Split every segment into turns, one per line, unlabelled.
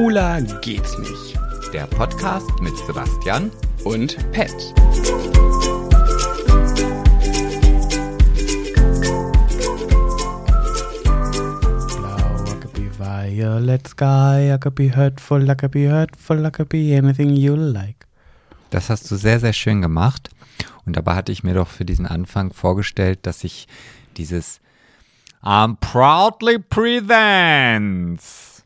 Schwuler geht's nicht.
Der Podcast mit Sebastian
Und Pet. Blau, I could be violet sky, I could be hurtful, I could be hurtful, I could be anything you like.
Das hast du sehr, sehr schön gemacht. Und dabei hatte ich mir doch für diesen Anfang vorgestellt, dass ich dieses I'm proudly presents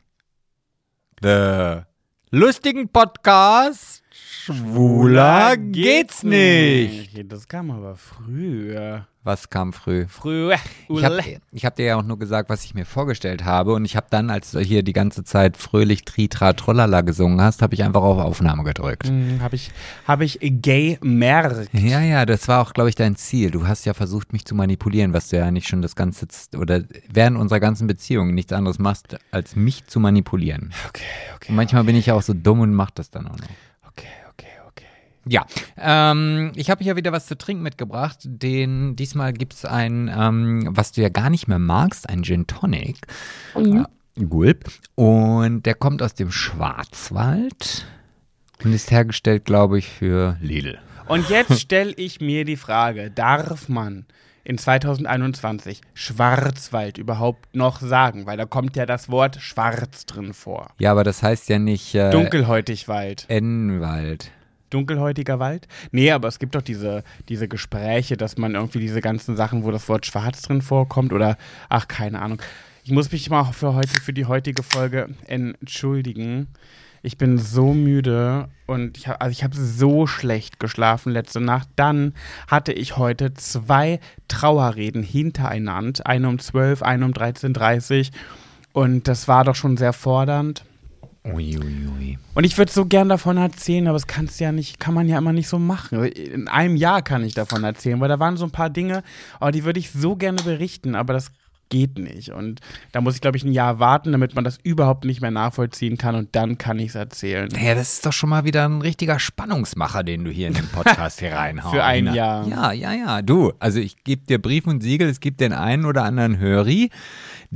the lustigen Podcast Schwuler geht's nicht.
Das kam aber früher.
Was kam früh?
Früher.
Ich habe ich hab dir ja auch nur gesagt, was ich mir vorgestellt habe. Und ich habe dann, als du hier die ganze Zeit fröhlich Tritra Trollala gesungen hast, habe ich einfach auf Aufnahme gedrückt.
Hm, Habe ich, hab ich gay merkt.
Ja, ja, das war auch, glaube ich, dein Ziel. Du hast ja versucht, mich zu manipulieren, was du ja nicht schon das ganze, oder während unserer ganzen Beziehung nichts anderes machst, als mich zu manipulieren.
Okay, okay.
Und manchmal bin ich ja auch so dumm und mach das dann auch noch. Ja, ähm, ich habe hier wieder was zu trinken mitgebracht. Den, diesmal gibt's ein, ähm, was du ja gar nicht mehr magst, ein Gin Tonic. Äh, Gulp. Und der kommt aus dem Schwarzwald und ist hergestellt, glaube ich, für Lidl.
Und jetzt stelle ich mir die Frage, darf man in 2021 Schwarzwald überhaupt noch sagen? Weil da kommt ja das Wort schwarz drin vor.
Ja, aber das heißt ja nicht äh,
Dunkelhäutig Wald.
N-Wald.
Dunkelhäutiger Wald? Nee, aber es gibt doch diese, diese Gespräche, dass man irgendwie diese ganzen Sachen, wo das Wort schwarz drin vorkommt oder, ach, keine Ahnung. Ich muss mich mal für heute, für die heutige Folge entschuldigen. Ich bin so müde und ich habe also habe so schlecht geschlafen letzte Nacht. Dann hatte ich heute zwei Trauerreden hintereinander, eine um 12, eine um 13.30 und das war doch schon sehr fordernd.
Uiuiui.
Und ich würde so gern davon erzählen, aber das kannst ja nicht, kann man ja immer nicht so machen. In einem Jahr kann ich davon erzählen, weil da waren so ein paar Dinge, oh, die würde ich so gerne berichten, aber das geht nicht. Und da muss ich, glaube ich, ein Jahr warten, damit man das überhaupt nicht mehr nachvollziehen kann und dann kann ich es erzählen.
Naja, das ist doch schon mal wieder ein richtiger Spannungsmacher, den du hier in den Podcast hier reinhaust.
Für ein? Jahr.
Ja, ja, ja. Du, also ich gebe dir Brief und Siegel, es gibt den einen oder anderen Höri,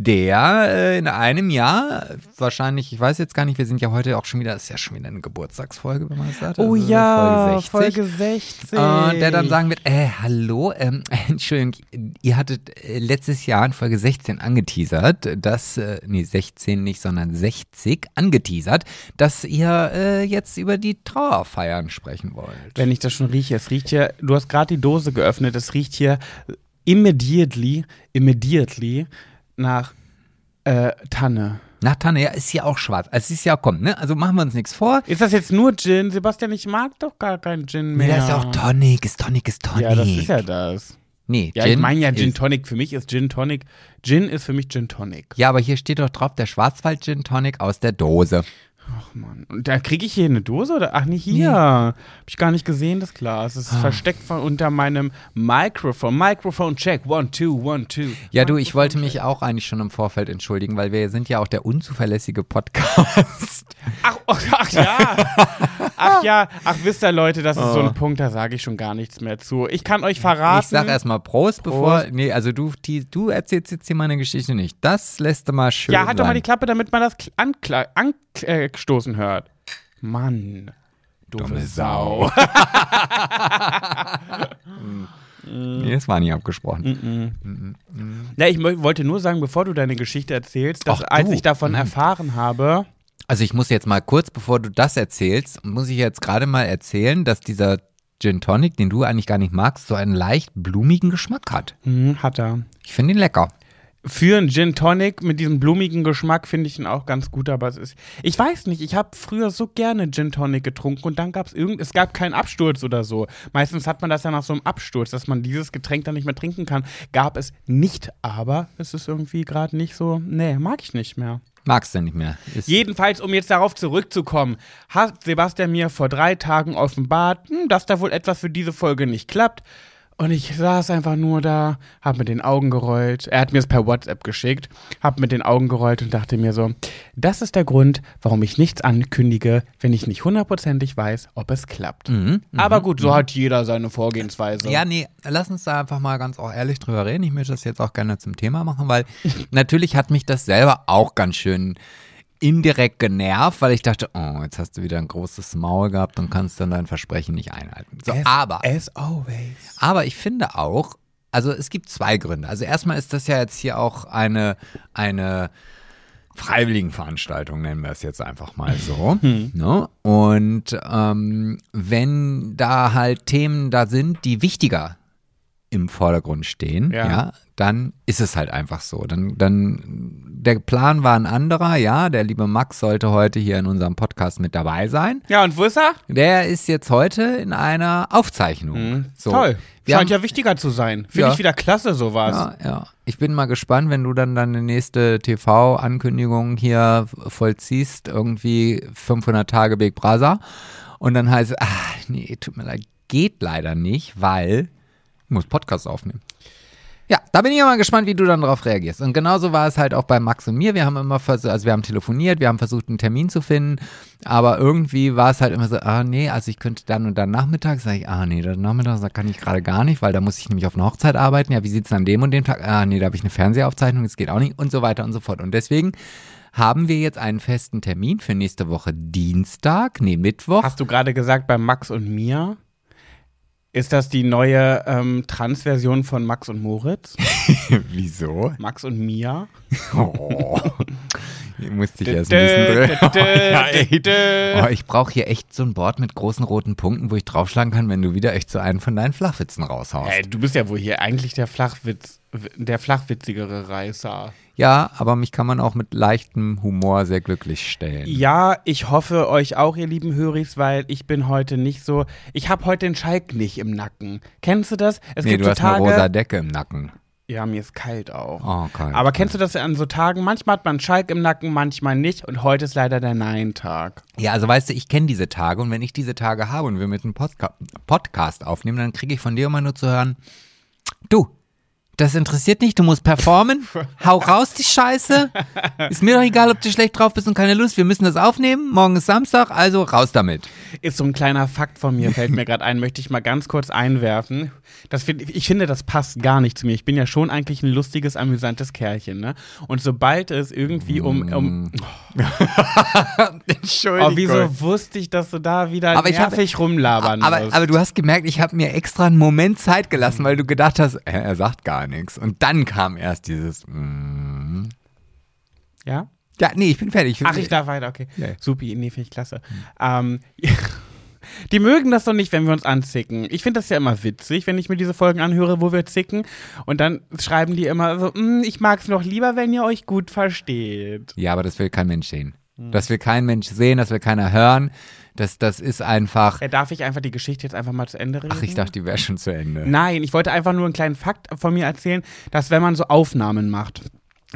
der äh, in einem Jahr wahrscheinlich, ich weiß jetzt gar nicht, wir sind ja heute auch schon wieder, das ist ja schon wieder eine Geburtstagsfolge, wenn man das sagt.
Oh
also
ja,
Folge 60.
Folge 60.
Äh, der dann sagen wird, äh, hallo, ähm, Entschuldigung, ihr hattet äh, letztes Jahr in Folge 16 angeteasert, dass, äh, nee, 16 nicht, sondern 60 angeteasert, dass ihr äh, jetzt über die Trauerfeiern sprechen wollt.
Wenn ich das schon rieche, es riecht hier, du hast gerade die Dose geöffnet, es riecht hier immediately, immediately nach äh, Tanne.
Nach Tanne, ja, ist ja auch schwarz. Also, ist ja, komm, ne, also machen wir uns nichts vor.
Ist das jetzt nur Gin? Sebastian, ich mag doch gar keinen Gin mehr.
Nee, das ist ja auch Tonic, ist Tonic, ist Tonic.
Ja, das ist ja das.
Nee,
Ja, ich meine ja Gin Tonic. Für mich ist Gin Tonic. Gin ist für mich Gin Tonic.
Ja, aber hier steht doch drauf, der Schwarzwald Gin Tonic aus der Dose.
Ach man. Und da kriege ich hier eine Dose oder? Ach, nicht hier. Hab ich gar nicht gesehen, das Glas. Es ist
Ah.
versteckt von unter meinem Mikrofon. Mikrofon check. One, two, one, two.
Ja, du, ich wollte mich auch eigentlich schon im Vorfeld entschuldigen, weil wir sind ja auch der unzuverlässige Podcast.
Ach, oh, ach ja. Ach ja. Ach, wisst ihr, Leute, das ist so ein Punkt, da sage ich schon gar nichts mehr zu. Ich kann euch verraten.
Oh. Ich sag erstmal Prost, bevor.
Prost.
Nee, also du, die, du erzählst jetzt hier meine Geschichte nicht. Das lässt du mal schön.
Ja, halt doch mal die Klappe, damit man das kl- ankla- anstoßen hört. Mann. Dumme,
Dumme
Sau.
Nee, das war nicht abgesprochen.
Ja, ich wollte nur sagen, bevor du deine Geschichte erzählst, dass als ich davon
Mhm.
erfahren habe,
Also ich muss jetzt mal kurz, bevor du das erzählst, muss ich jetzt gerade mal erzählen, dass dieser Gin Tonic, den du eigentlich gar nicht magst, so einen leicht blumigen Geschmack hat.
hm, hat er.
Ich finde ihn lecker.
Für einen Gin Tonic mit diesem blumigen Geschmack finde ich ihn auch ganz gut, aber es ist. Ich weiß nicht, ich habe früher so gerne Gin Tonic getrunken und dann gab es irgend. Es gab keinen Absturz oder so. Meistens hat man das ja nach so einem Absturz, dass man dieses Getränk dann nicht mehr trinken kann. Gab es nicht, aber es ist irgendwie gerade nicht so. Nee, mag ich nicht mehr.
Magst du nicht mehr. Ist,
Jedenfalls, um jetzt darauf zurückzukommen, hat Sebastian mir vor drei Tagen offenbart, hm, dass da wohl etwas für diese Folge nicht klappt. Und ich saß einfach nur da, hab mit den Augen gerollt. Er hat mir es per WhatsApp geschickt, hab mit den Augen gerollt und dachte mir so, das ist der Grund, warum ich nichts ankündige, wenn ich nicht hundertprozentig weiß, ob es klappt.
Mhm,
Aber gut, so hat jeder seine Vorgehensweise.
Ja, nee, lass uns da einfach mal ganz auch ehrlich drüber reden. Ich möchte das jetzt auch gerne zum Thema machen, weil natürlich hat mich das selber auch ganz schön indirekt genervt, weil ich dachte, oh, jetzt hast du wieder ein großes Maul gehabt und kannst dann dein Versprechen nicht einhalten. So,
As-
aber,
As always.
aber ich finde auch, also es gibt zwei Gründe. Also erstmal ist das ja jetzt hier auch eine, eine Freiwilligenveranstaltung, nennen wir es jetzt einfach mal so. Ne? Und ähm, wenn da halt Themen da sind, die wichtiger im Vordergrund stehen,
Ja.
ja. dann ist es halt einfach so. Dann, dann, der Plan war ein anderer, ja. Der liebe Max sollte heute hier in unserem Podcast mit dabei sein.
Ja, und wo ist er?
Der ist jetzt heute in einer Aufzeichnung. So.
Mhm. Toll.
Wir
Scheint
haben,
ja wichtiger zu sein. Finde
Ja.
ich wieder klasse, sowas.
ja, ja. Ich bin mal gespannt, wenn du dann deine nächste TV-Ankündigung hier vollziehst, irgendwie 500 Tage Big Brother. Und dann heißt es, ah, nee, tut mir leid, geht leider nicht, weil ich muss Podcast aufnehmen. Ja, da bin ich mal gespannt, wie du dann darauf reagierst. Und genauso war es halt auch bei Max und mir. Wir haben immer versucht, also wir haben telefoniert, wir haben versucht, einen Termin zu finden, aber irgendwie war es halt immer so, ah nee, also ich könnte dann und dann Nachmittag, sage ich, ah nee, dann Nachmittag da kann ich gerade gar nicht, weil da muss ich nämlich auf einer Hochzeit arbeiten. Ja, wie sieht's an dem und dem Tag? Ah nee, da habe ich eine Fernsehaufzeichnung, das geht auch nicht und so weiter und so fort. Und deswegen haben wir jetzt einen festen Termin für nächste Woche Dienstag, nee, Mittwoch.
Hast du gerade gesagt, bei Max und mir? Ist das die neue ähm, Transversion von Max und Moritz?
Wieso?
Max und Mia?
Oh. Hier musste ich erst ein bisschen drin. Oh, ich brauche hier echt so ein Board mit großen roten Punkten, wo ich draufschlagen kann, wenn du wieder echt so einen von deinen Flachwitzen raushaust.
Hey, du bist ja wohl hier eigentlich der Flachwitz, der flachwitzigere Reißer.
Ja, aber mich kann man auch mit leichtem Humor sehr glücklich stellen.
Ja, ich hoffe euch auch, ihr lieben Höris, weil ich bin heute nicht so. Ich habe heute den Schalk nicht im Nacken. Kennst du das? Es
nee,
gibt
du
so
hast
Tage.
eine rosa Decke im Nacken.
Ja, mir ist kalt auch.
Oh, kalt.
Aber kennst du das an so Tagen? Manchmal hat man Schalk im Nacken, manchmal nicht. Und heute ist leider der Nein-Tag.
Ja, also weißt du, ich kenne diese Tage und wenn ich diese Tage habe und wir mit einem Podca Podcast aufnehmen, dann kriege ich von dir immer nur zu hören, du, das interessiert nicht, du musst performen, hau raus die Scheiße, ist mir doch egal, ob du schlecht drauf bist und keine Lust, wir müssen das aufnehmen, morgen ist Samstag, also raus damit.
Ist so ein kleiner Fakt von mir, fällt mir gerade ein, möchte ich mal ganz kurz einwerfen. Das find, ich finde, das passt gar nicht zu mir. Ich bin ja schon eigentlich ein lustiges, amüsantes Kerlchen, ne? Und sobald es irgendwie um. um
Entschuldigung.
oh, wieso wusste ich, dass du da wieder
Aber ich hab-
nervig rumlabern
aber,
musst?
aber du hast gemerkt, ich habe mir extra einen Moment Zeit gelassen, weil du gedacht hast, er, er sagt gar nichts. Und dann kam erst dieses, mm.
ja?
ja, nee, ich bin fertig.
Ach, ich darf weiter, okay.
Ja.
Supi, nee, finde ich klasse. Ähm, die mögen das doch nicht, wenn wir uns anzicken. Ich finde das ja immer witzig, wenn ich mir diese Folgen anhöre, wo wir zicken. Und dann schreiben die immer so, "Mm, ich mag es noch lieber, wenn ihr euch gut versteht.
Ja, aber das will kein Mensch sehen.
Hm.
Das will kein Mensch sehen, das will keiner hören. Das, das ist einfach.
Ja, darf ich einfach die Geschichte jetzt einfach mal zu Ende reden?
Ach, ich dachte, die wäre schon zu Ende.
Nein, ich wollte einfach nur einen kleinen Fakt von mir erzählen, dass wenn man so Aufnahmen macht,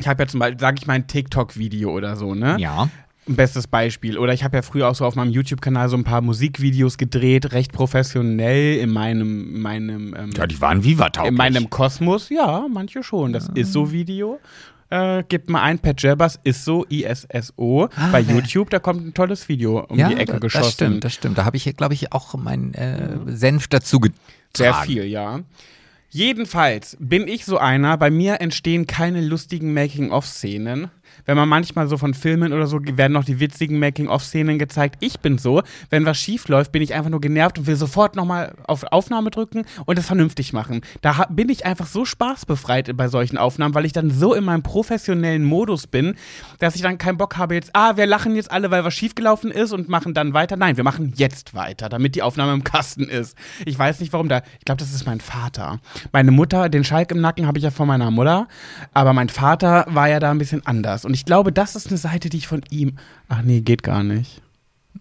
ich habe ja zum Beispiel, sage ich mal, ein TikTok-Video oder so, ne?
Ja.
Bestes Beispiel. Oder ich habe ja früher auch so auf meinem YouTube-Kanal so ein paar Musikvideos gedreht, recht professionell in meinem, meinem, ähm,
Ja, die waren Viva-tauglich.
in meinem Kosmos. Ja, manche schon. Das ist so Video. Äh, gebt mal ein, Pat Jabbers ist so, ISSO, bei YouTube, da kommt ein tolles Video um
ja,
die Ecke
da-
geschossen.
Das stimmt, das stimmt. Da habe ich, glaube ich, auch meinen äh, Senf dazu getragen.
Sehr viel, ja. Jedenfalls bin ich so einer, bei mir entstehen keine lustigen Making-of-Szenen. Wenn man manchmal so von Filmen oder so werden noch die witzigen Making-of-Szenen gezeigt. Ich bin so, wenn was schief läuft, bin ich einfach nur genervt und will sofort nochmal auf Aufnahme drücken und es vernünftig machen. Da bin ich einfach so spaßbefreit bei solchen Aufnahmen, weil ich dann so in meinem professionellen Modus bin, dass ich dann keinen Bock habe jetzt, ah, wir lachen jetzt alle, weil was schiefgelaufen ist und machen dann weiter. Nein, wir machen jetzt weiter, damit die Aufnahme im Kasten ist. Ich weiß nicht, warum da. Ich glaube, das ist mein Vater. Meine Mutter, den Schalk im Nacken habe ich ja von meiner Mutter, aber mein Vater war ja da ein bisschen anders. Und ich glaube, das ist eine Seite, die ich von ihm. Ach nee, geht gar nicht.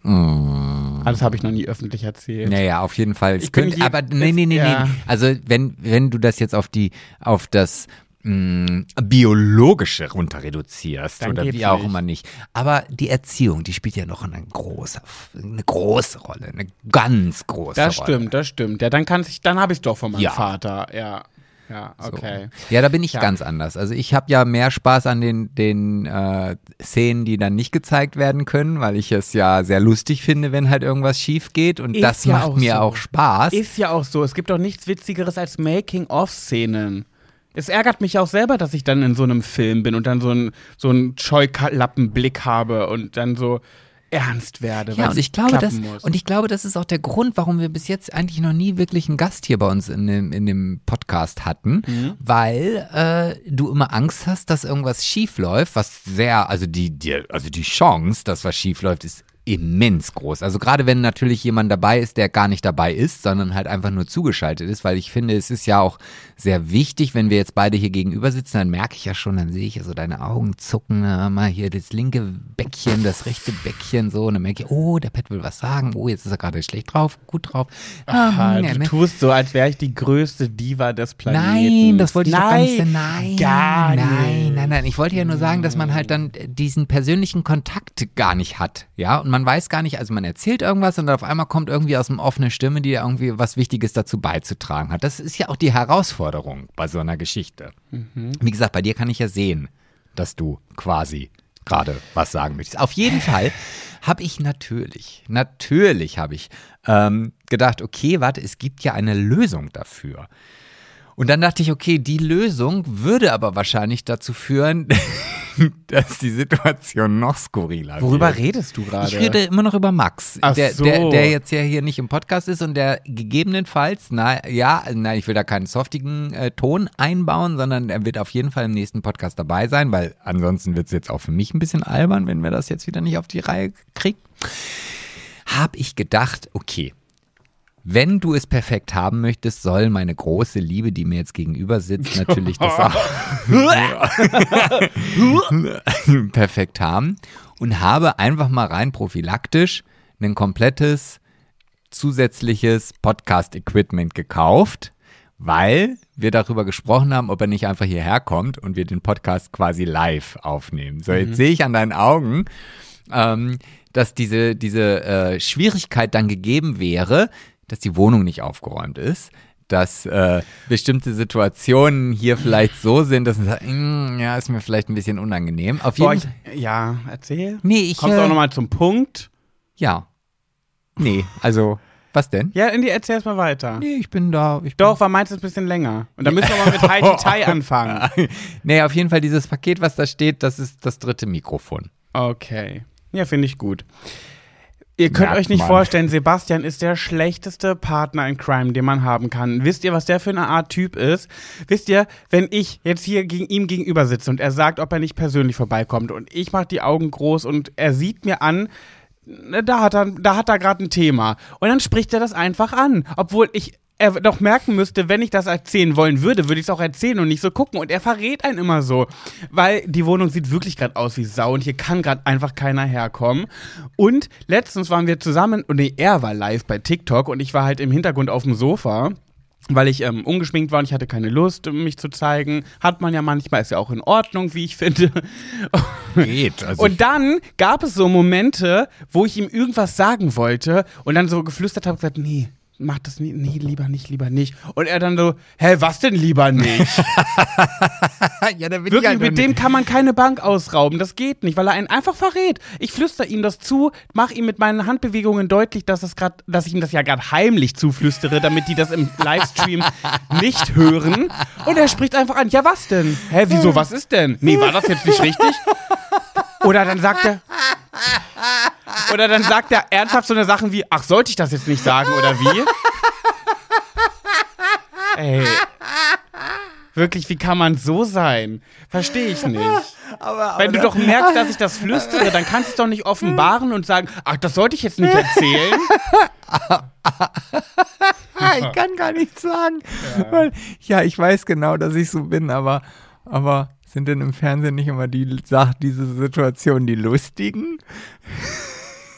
Mm.
Ah, das habe ich noch nie öffentlich erzählt.
Naja, auf jeden Fall.
Ich
könnte, aber nee, nee, nee,
ja.
nee. Also wenn, wenn du das jetzt auf die, auf das mh, biologische runter reduzierst
Dann
oder wie auch
nicht.
immer nicht. Aber die Erziehung, die spielt ja noch eine große, eine große Rolle, eine ganz große
Das
Rolle.
stimmt, das stimmt. Ja, dann kann ich, dann habe ich es doch von meinem
Ja.
Vater. Ja, ja,
So.
okay.
Ja, da bin ich
Ja.
ganz anders. Also ich habe ja mehr Spaß an den, den äh, Szenen, die dann nicht gezeigt werden können, weil ich es ja sehr lustig finde, wenn halt irgendwas schief geht und
Ist
das
ja
macht
auch
mir
so.
auch Spaß.
Ist ja auch so. Es gibt doch nichts Witzigeres als Making-of-Szenen. Es ärgert mich auch selber, dass ich dann in so einem Film bin und dann so einen so einen Scheuklappenblick habe und dann so ernst werde.
Ja,
weil
und ich glaube, das,
muss.
und ich glaube, das ist auch der Grund, warum wir bis jetzt eigentlich noch nie wirklich einen Gast hier bei uns in dem, in dem Podcast hatten,
Mhm.
weil äh, du immer Angst hast, dass irgendwas schief läuft, was sehr, also die, die, also die Chance, dass was schief läuft, ist immens groß. Also gerade wenn natürlich jemand dabei ist, der gar nicht dabei ist, sondern halt einfach nur zugeschaltet ist, weil ich finde, es ist ja auch sehr wichtig, wenn wir jetzt beide hier gegenüber sitzen, dann merke ich ja schon, dann sehe ich ja so deine Augen zucken, na, mal hier das linke Bäckchen, das rechte Bäckchen so und dann merke ich, oh, der Pet will was sagen, oh, jetzt ist er gerade schlecht drauf, gut drauf.
Aha,
Ah, ja,
du
ne?
tust so, als wäre ich die größte Diva des Planeten.
Nein, das wollte ich doch gar nicht sagen.
Nein,
Nein,
gar
nein,
nicht.
nein, nein. Ich wollte ja nur sagen, dass man halt dann diesen persönlichen Kontakt gar nicht hat, ja. Und man weiß gar nicht, also man erzählt irgendwas und dann auf einmal kommt irgendwie aus dem offene Stimme, die irgendwie was Wichtiges dazu beizutragen hat. Das ist ja auch die Herausforderung bei so einer Geschichte. Wie gesagt, bei dir kann ich ja sehen, dass du quasi gerade was sagen möchtest. Auf jeden Fall habe ich natürlich, natürlich habe ich ähm, gedacht, okay, warte, es gibt ja eine Lösung dafür. Und dann dachte ich, okay, die Lösung würde aber wahrscheinlich dazu führen, dass die Situation noch skurriler
Worüber
wird.
redest du gerade?
Ich rede immer noch über Max,
Ach
der,
so.
der, der jetzt ja hier nicht im Podcast ist und der gegebenenfalls, na ja, nein, ich will da keinen softigen äh, Ton einbauen, sondern er wird auf jeden Fall im nächsten Podcast dabei sein, weil ansonsten wird es jetzt auch für mich ein bisschen albern, wenn wir das jetzt wieder nicht auf die Reihe kriegen. Habe ich gedacht, okay, wenn du es perfekt haben möchtest, soll meine große Liebe, die mir jetzt gegenüber sitzt, natürlich das auch perfekt haben und habe einfach mal rein prophylaktisch ein komplettes zusätzliches Podcast-Equipment gekauft, weil wir darüber gesprochen haben, ob er nicht einfach hierher kommt und wir den Podcast quasi live aufnehmen. So, jetzt sehe ich an deinen Augen, ähm, dass diese, diese äh, Schwierigkeit dann gegeben wäre, dass die Wohnung nicht aufgeräumt ist, dass äh, bestimmte Situationen hier vielleicht so sind, dass man sagt, "Mm, ja, ist mir vielleicht ein bisschen unangenehm. Auf
Boah,
jeden
ich, ja, erzähl.
Nee, ich,
Kommst du
äh,
auch nochmal zum Punkt?
Ja. Nee, also, was denn?
Ja, Indy, erzähl's mal weiter.
Nee, ich bin da. Ich
Doch, war meins ein bisschen länger. Und dann müssen wir mal mit Heidi Tai anfangen.
Nee, auf jeden Fall dieses Paket, was da steht, das ist das dritte Mikrofon.
Okay. Ja, finde ich gut. Ihr könnt
Merkt
euch nicht vorstellen, Sebastian ist der schlechteste Partner in Crime, den man haben kann. Wisst ihr, was der für eine Art Typ ist? Wisst ihr, wenn ich jetzt hier gegen ihm gegenüber sitze und er sagt, ob er nicht persönlich vorbeikommt und ich mache die Augen groß und er sieht mir an, ne, da hat er, da hat er gerade ein Thema. Und dann spricht er das einfach an. Obwohl ich er doch merken müsste, wenn ich das erzählen wollen würde, würde ich es auch erzählen und nicht so gucken. Und er verrät einen immer so. Weil die Wohnung sieht wirklich gerade aus wie Sau und hier kann gerade einfach keiner herkommen. Und letztens waren wir zusammen, und nee, er war live bei TikTok und ich war halt im Hintergrund auf dem Sofa. Weil ich ähm, ungeschminkt war und ich hatte keine Lust, mich zu zeigen. Hat man ja manchmal, ist ja auch in Ordnung, wie ich finde.
Geht. Also
Und dann gab es so Momente, wo ich ihm irgendwas sagen wollte und dann so geflüstert habe, gesagt, nee, mach das nie, nee, lieber nicht, lieber nicht. Und er dann so, hä, was denn lieber nicht?
ja, da bin
Wirklich, mit dem kann man keine Bank ausrauben. Das geht nicht, weil er einen einfach verrät. Ich flüster ihm das zu, mach ihm mit meinen Handbewegungen deutlich, dass, es grad, dass ich ihm das ja gerade heimlich zuflüstere, damit die das im Livestream nicht hören. Und er spricht einfach an, ja, was denn? Hä, wieso, was ist denn? Nee, war das jetzt nicht richtig? Oder dann sagt er. Oder dann sagt er ernsthaft so eine Sachen wie, ach, sollte ich das jetzt nicht sagen oder wie? Ey. Wirklich, wie kann man so sein? Verstehe ich nicht.
Aber,
Wenn du doch merkst, dass ich das flüstere, dann kannst du es doch nicht offenbaren und sagen, ach, das sollte ich jetzt nicht erzählen.
ich kann gar nichts sagen. Ja. Weil, ja, ich weiß genau, dass ich so bin, aber, aber sind denn im Fernsehen nicht immer die diese Situationen die lustigen?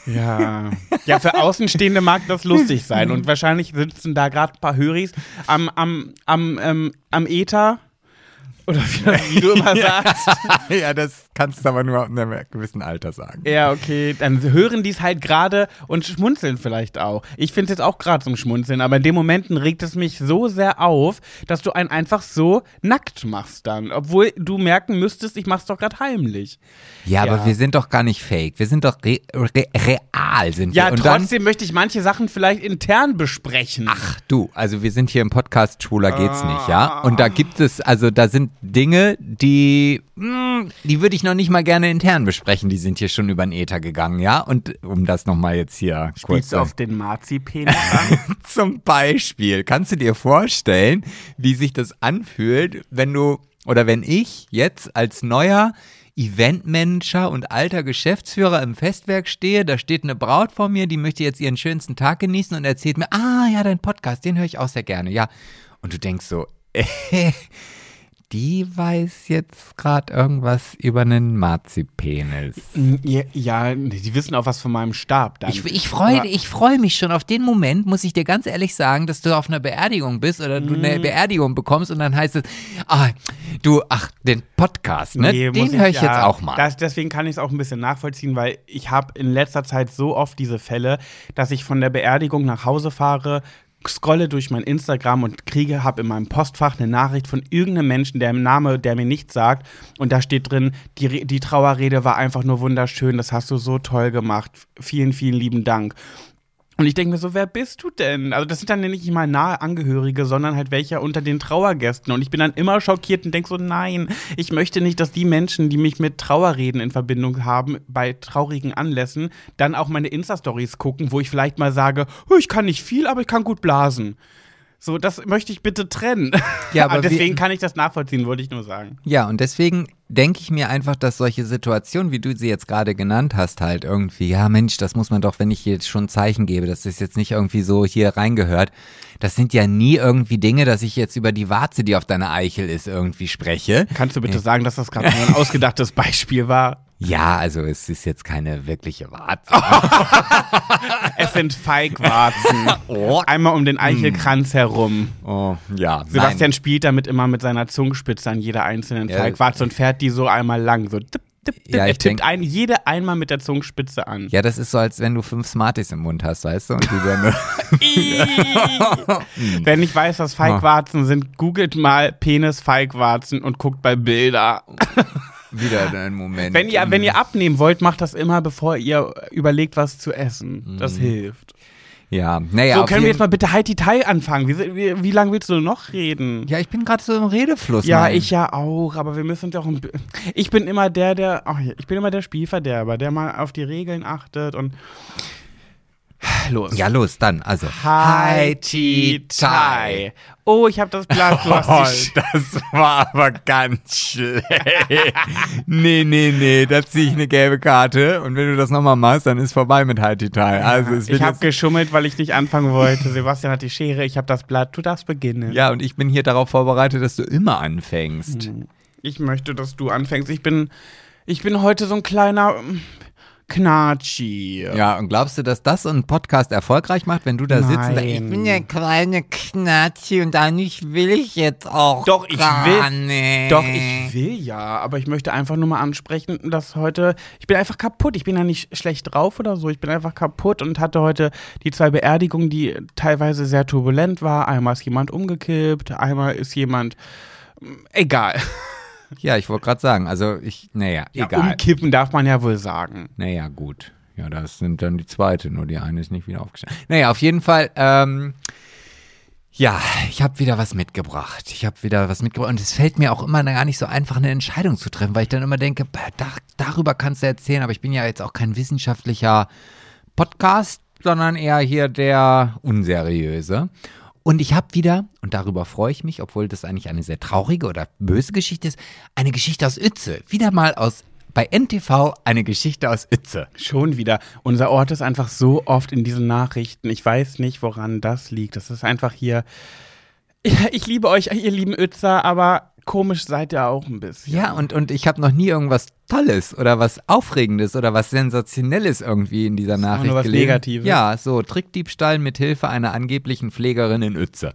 Ja. Ja, für Außenstehende mag das lustig sein. Und wahrscheinlich sitzen da gerade ein paar Höris am, am, am, ähm, am Ether. Oder wie du immer sagst.
ja, das, kannst es aber nur ab einem gewissen Alter sagen.
Ja, okay. Dann hören die es halt gerade und schmunzeln vielleicht auch. Ich finde es jetzt auch gerade zum Schmunzeln, aber in den Momenten regt es mich so sehr auf, dass du einen einfach so nackt machst dann. Obwohl du merken müsstest, ich mach's doch gerade heimlich.
Ja, aber wir sind doch gar nicht fake. Wir sind doch re re real, sind
Ja,
wir. Und
trotzdem möchte ich manche Sachen vielleicht intern besprechen.
Ach du, also wir sind hier im Podcast Schwuler geht's nicht, ja? Und da gibt es, also da sind Dinge, die, mh, die würde ich noch nicht mal gerne intern besprechen. Die sind hier schon über den Äther gegangen, ja? Und um das nochmal jetzt hier kurz
Spielst auf den Marzipenis an?
zum Beispiel, kannst du dir vorstellen, wie sich das anfühlt, wenn du oder wenn ich jetzt als neuer Eventmanager und alter Geschäftsführer im Festwerk stehe, da steht eine Braut vor mir, die möchte jetzt ihren schönsten Tag genießen und erzählt mir, ah ja, dein Podcast, den höre ich auch sehr gerne, ja. Und du denkst so, äh, die weiß jetzt gerade irgendwas über einen Marzipenis.
ja, ja, die wissen auch was von meinem Stab. Dann.
Ich, ich freue ich freu mich schon auf den Moment, muss ich dir ganz ehrlich sagen, dass du auf einer Beerdigung bist oder du eine Beerdigung bekommst und dann heißt es, ah, du, ach, den Podcast, ne?
Nee,
den höre ich
ja,
jetzt auch mal.
Das, deswegen kann ich es auch ein bisschen nachvollziehen, weil ich habe in letzter Zeit so oft diese Fälle, dass ich von der Beerdigung nach Hause fahre, scrolle durch mein Instagram und kriege, habe in meinem Postfach eine Nachricht von irgendeinem Menschen, der im Name, der mir nichts sagt. Und da steht drin, die, die Trauerrede war einfach nur wunderschön, das hast du so toll gemacht. Vielen, vielen lieben Dank. Und ich denke mir so, wer bist du denn? Also das sind dann nicht mal nahe Angehörige, sondern halt welche unter den Trauergästen. Und ich bin dann immer schockiert und denke so, nein, ich möchte nicht, dass die Menschen, die mich mit Trauerreden in Verbindung haben, bei traurigen Anlässen, dann auch meine Insta-Stories gucken, wo ich vielleicht mal sage, "Oh, ich kann nicht viel, aber ich kann gut blasen. So, das möchte ich bitte trennen.
Ja, aber
deswegen kann ich das nachvollziehen, wollte ich nur sagen.
Ja, und deswegen denke ich mir einfach, dass solche Situationen, wie du sie jetzt gerade genannt hast, halt irgendwie, ja Mensch, das muss man doch, wenn ich jetzt schon ein Zeichen gebe, dass das jetzt nicht irgendwie so hier reingehört, das sind ja nie irgendwie Dinge, dass ich jetzt über die Warze, die auf deiner Eichel ist, irgendwie spreche.
Kannst du bitte sagen, dass das gerade ein ausgedachtes Beispiel war?
Ja, also es ist jetzt keine wirkliche Warze.
Es sind Feigwarzen. Einmal um den Eichelkranz herum.
Oh, ja.
Sebastian spielt damit immer mit seiner Zungenspitze an jeder einzelnen
Ja.
Feigwarze und fährt die so einmal lang. So tipp, tipp, tipp.
Ja,
er
ich
tippt
denk-
ein, jede einmal mit der Zungenspitze an.
Ja, das ist so, als wenn du fünf Smarties im Mund hast, weißt du? Und die dann
Wer nicht weiß, was Feigwarzen sind, googelt mal Penis-Feigwarzen und guckt bei Bilder.
wieder einen Moment.
Wenn ihr, wenn ihr abnehmen wollt, macht das immer, bevor ihr überlegt, was zu essen. Das hilft.
Ja, naja.
so, können wir jetzt mal bitte Heidi Tai anfangen? Wie, wie, wie lange willst du noch reden?
Ja, ich bin gerade so im Redefluss.
Ja,
Mann.
ich ja auch, aber wir müssen auch ein Ich bin immer der, der. Ja, ich bin immer der Spielverderber, der mal auf die Regeln achtet und. Los.
Ja, los, dann. Also.
Haiti Tai. Oh, ich habe das Blatt. Du hast
Oh, das war aber ganz schlecht. nee, nee, nee, da ziehe ich eine gelbe Karte und wenn du das nochmal machst, dann ist vorbei mit Haiti Tai. Also es wird
ich habe
jetzt,
geschummelt, weil ich nicht anfangen wollte. Sebastian hat die Schere, ich habe das Blatt. Du darfst beginnen.
ja, und ich bin hier darauf vorbereitet, dass du immer anfängst.
Ich möchte, dass du anfängst. Ich bin, ich bin heute so ein kleiner Knatschi.
Ja, und glaubst du, dass das so einen Podcast erfolgreich macht, wenn du da sitzt und da, ich
Nein.
bin der kleine Knatschi und eigentlich will ich jetzt auch
Doch, ich will-
nicht.
Doch, ich will ja, aber ich möchte einfach nur mal ansprechen, dass heute, ich bin einfach kaputt. Ich bin ja nicht schlecht drauf oder so. Ich bin einfach kaputt und hatte heute die zwei Beerdigungen, die teilweise sehr turbulent war. Einmal ist jemand umgekippt, einmal ist jemand, egal.
Ja, ich wollte gerade sagen, also ich, naja,
Ja,
egal.
umkippen darf man ja wohl sagen.
Naja, gut. Ja, das sind dann die zweite, nur die eine ist nicht wieder aufgestanden. Naja, auf jeden Fall, ähm, ja, ich habe wieder was mitgebracht. Ich habe wieder was mitgebracht und es fällt mir auch immer gar nicht so einfach, eine Entscheidung zu treffen, weil ich dann immer denke, da, darüber kannst du erzählen, aber ich bin ja jetzt auch kein wissenschaftlicher Podcast, sondern eher hier der unseriöse. Und ich habe wieder, und darüber freue ich mich, obwohl das eigentlich eine sehr traurige oder böse Geschichte ist, eine Geschichte aus Uetze. Wieder mal aus bei NTV eine Geschichte aus Uetze.
Schon wieder. Unser Ort ist einfach so oft in diesen Nachrichten. Ich weiß nicht, woran das liegt. Das ist einfach hier. Ich liebe euch, ihr lieben Ötzer, aber komisch seid ihr auch ein bisschen.
Ja, und, und ich habe noch nie irgendwas Tolles oder was Aufregendes oder was Sensationelles irgendwie in dieser Nachricht
nur was
gelesen.
Negatives.
Ja, so Trickdiebstahl mit Hilfe einer angeblichen Pflegerin in Uetze.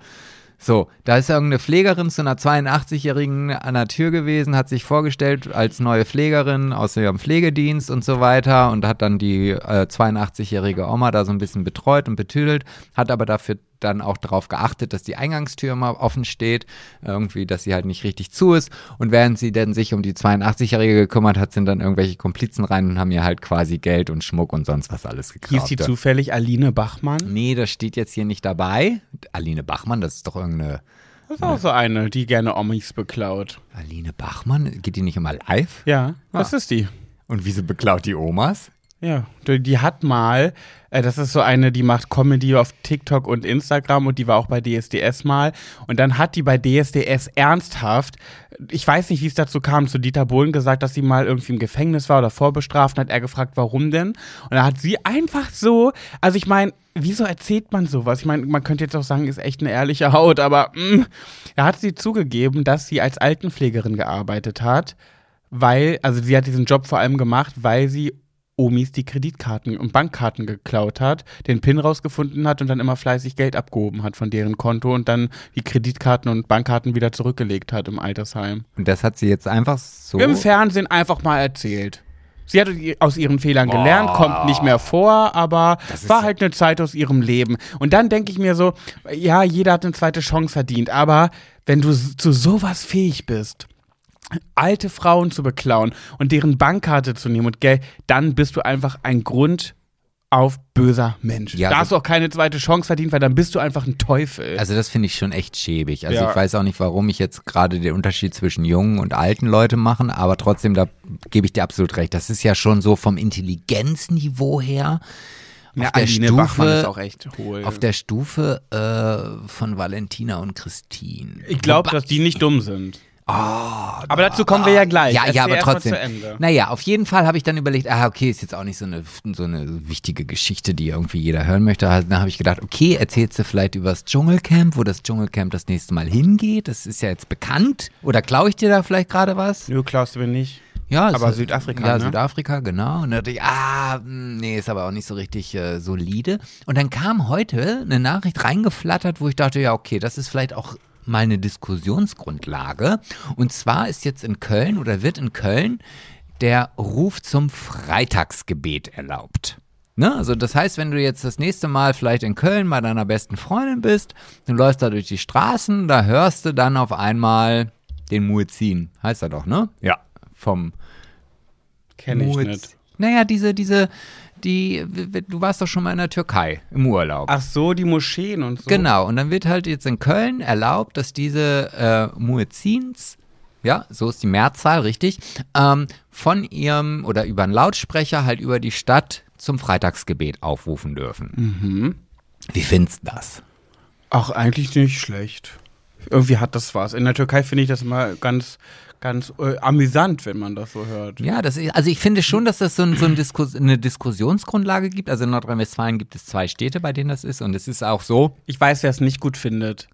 So, da ist irgendeine Pflegerin zu einer 82-Jährigen an der Tür gewesen, hat sich vorgestellt als neue Pflegerin aus ihrem Pflegedienst und so weiter und hat dann die äh, 82-jährige Oma da so ein bisschen betreut und betüdelt, hat aber dafür dann auch darauf geachtet, dass die Eingangstür immer offen steht, irgendwie, dass sie halt nicht richtig zu ist. Und während sie dann sich um die 82-Jährige gekümmert hat, sind dann irgendwelche Komplizen rein und haben ihr halt quasi Geld und Schmuck und sonst was alles gekauft.
Hieß die zufällig Aline Bachmann?
Nee, das steht jetzt hier nicht dabei. Aline Bachmann, das ist doch irgendeine.
Das ist auch so eine, die gerne Omis beklaut.
Aline Bachmann? Geht die nicht immer live?
Ja, das ist die.
Und wieso beklaut die Omas?
Ja, die, hat mal, äh, das ist so eine, die macht Comedy auf TikTok und Instagram und die war auch bei DSDS mal. Und dann hat die bei DSDS ernsthaft, ich weiß nicht, wie es dazu kam, zu Dieter Bohlen gesagt, dass sie mal irgendwie im Gefängnis war oder vorbestraft und hat er gefragt, warum denn? Und da hat sie einfach so, also ich meine, wieso erzählt man sowas? Ich meine, man könnte jetzt auch sagen, ist echt eine ehrliche Haut, aber mh, da hat sie zugegeben, dass sie als Altenpflegerin gearbeitet hat, weil, also sie hat diesen Job vor allem gemacht, weil sie Omis die Kreditkarten und Bankkarten geklaut hat, den PIN rausgefunden hat und dann immer fleißig Geld abgehoben hat von deren Konto und dann die Kreditkarten und Bankkarten wieder zurückgelegt hat im Altersheim.
Und das hat sie jetzt einfach so.
Im Fernsehen einfach mal erzählt. Sie hat aus ihren Fehlern gelernt, kommt nicht mehr vor, aber war halt eine Zeit aus ihrem Leben. Und dann denke ich mir so, ja, jeder hat eine zweite Chance verdient, aber wenn du zu sowas fähig bist, alte Frauen zu beklauen und deren Bankkarte zu nehmen und Geld, dann bist du einfach ein Grund auf böser Mensch.
Ja,
da hast du auch keine zweite Chance verdient, weil dann bist du einfach ein Teufel.
Also das finde ich schon echt schäbig. Also
Ja.
ich weiß auch nicht, warum ich jetzt gerade den Unterschied zwischen jungen und alten Leute machen, aber trotzdem, da gebe ich dir absolut recht. Das ist ja schon so vom Intelligenzniveau her auf
ja,
der
Aline
Stufe,
Bachmann ist auch echt hohl.
auf der Stufe äh, von Valentina und Christine.
ich glaube, dass die nicht dumm sind. Aber dazu kommen wir ja gleich.
Ja, ja,
Erzähl
aber
erst mal
trotzdem.
Zu Ende.
Naja, auf jeden Fall habe ich dann überlegt, ah, okay, ist jetzt auch nicht so eine, so eine wichtige Geschichte, die irgendwie jeder hören möchte. Also Dann habe ich gedacht, okay, erzählst du vielleicht über das Dschungelcamp, wo das Dschungelcamp das nächste Mal hingeht. Das ist ja jetzt bekannt. Oder klaue ich dir da vielleicht gerade was?
Nö, klaust du mir nicht.
Ja,
Aber Südafrika,
Ja,
ne?
Südafrika, genau. Und da dachte ich, ah, mh, nee, ist aber auch nicht so richtig äh, solide. Und dann kam heute eine Nachricht reingeflattert, wo ich dachte, ja, okay, das ist vielleicht auch mal eine Diskussionsgrundlage. Und zwar ist jetzt in Köln oder wird in Köln der Ruf zum Freitagsgebet erlaubt. Ne? Also das heißt, wenn du jetzt das nächste Mal vielleicht in Köln bei deiner besten Freundin bist, du läufst da durch die Straßen, da hörst du dann auf einmal den Muezzin. Heißt er doch, ne? Ja. Vom
Kenn ich
Muez-
nicht.
Naja, diese, diese, die, du warst doch schon mal in der Türkei im Urlaub.
Ach so, die Moscheen und so.
Genau, und dann wird halt jetzt in Köln erlaubt, dass diese äh, Muezzins, ja, so ist die Mehrzahl, richtig, ähm, von ihrem oder über einen Lautsprecher halt über die Stadt zum Freitagsgebet aufrufen dürfen.
Mhm.
Wie findest du das?
Ach, eigentlich nicht schlecht. Irgendwie hat das was. In der Türkei finde ich das immer ganz, ganz äh, amüsant, wenn man das so hört.
Ja, das ist, also ich finde schon, dass das so, ein, so ein Diskus eine Diskussionsgrundlage gibt. Also in Nordrhein-Westfalen gibt es zwei Städte, bei denen das ist. Und es ist auch so,
Ich weiß, wer es nicht gut findet.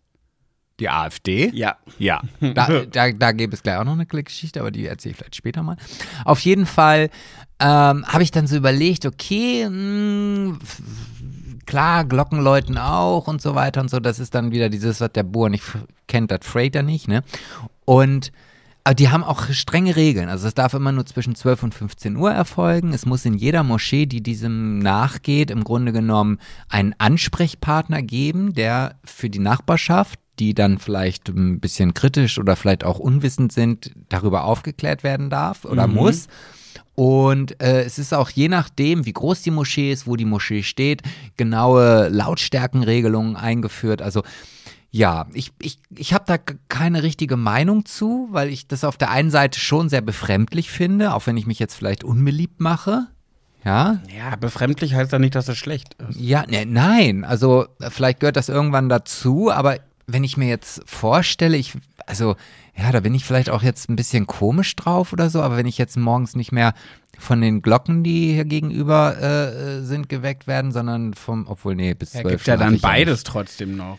die AfD.
Ja.
Ja, da, da, da gäbe es gleich auch noch eine Geschichte, aber die erzähle ich vielleicht später mal. Auf jeden Fall ähm, habe ich dann so überlegt, okay, mh, f- klar, Glockenläuten auch und so weiter und so. Das ist dann wieder dieses, was der Bohr nicht kennt, das Freighter nicht, ne? Und aber die haben auch strenge Regeln. Also es darf immer nur zwischen 12 und 15 Uhr erfolgen. Es muss in jeder Moschee, die diesem nachgeht, im Grunde genommen einen Ansprechpartner geben, der für die Nachbarschaft, die dann vielleicht ein bisschen kritisch oder vielleicht auch unwissend sind, darüber aufgeklärt werden darf oder muss. Und äh, es ist auch je nachdem, wie groß die Moschee ist, wo die Moschee steht, genaue Lautstärkenregelungen eingeführt. Also ja, ich, ich, ich habe da keine richtige Meinung zu, weil ich das auf der einen Seite schon sehr befremdlich finde, auch wenn ich mich jetzt vielleicht unbeliebt mache. Ja,
Ja, befremdlich heißt ja nicht, dass es schlecht ist.
ja, ne, nein, also vielleicht gehört das irgendwann dazu, aber wenn ich mir jetzt vorstelle, ich, also ja, da bin ich vielleicht auch jetzt ein bisschen komisch drauf oder so, aber wenn ich jetzt morgens nicht mehr von den Glocken, die hier gegenüber äh, äh, sind, geweckt werden, sondern vom, obwohl, nee, bis
Ja,
zwölf
gibt ja dann
ja
beides trotzdem noch.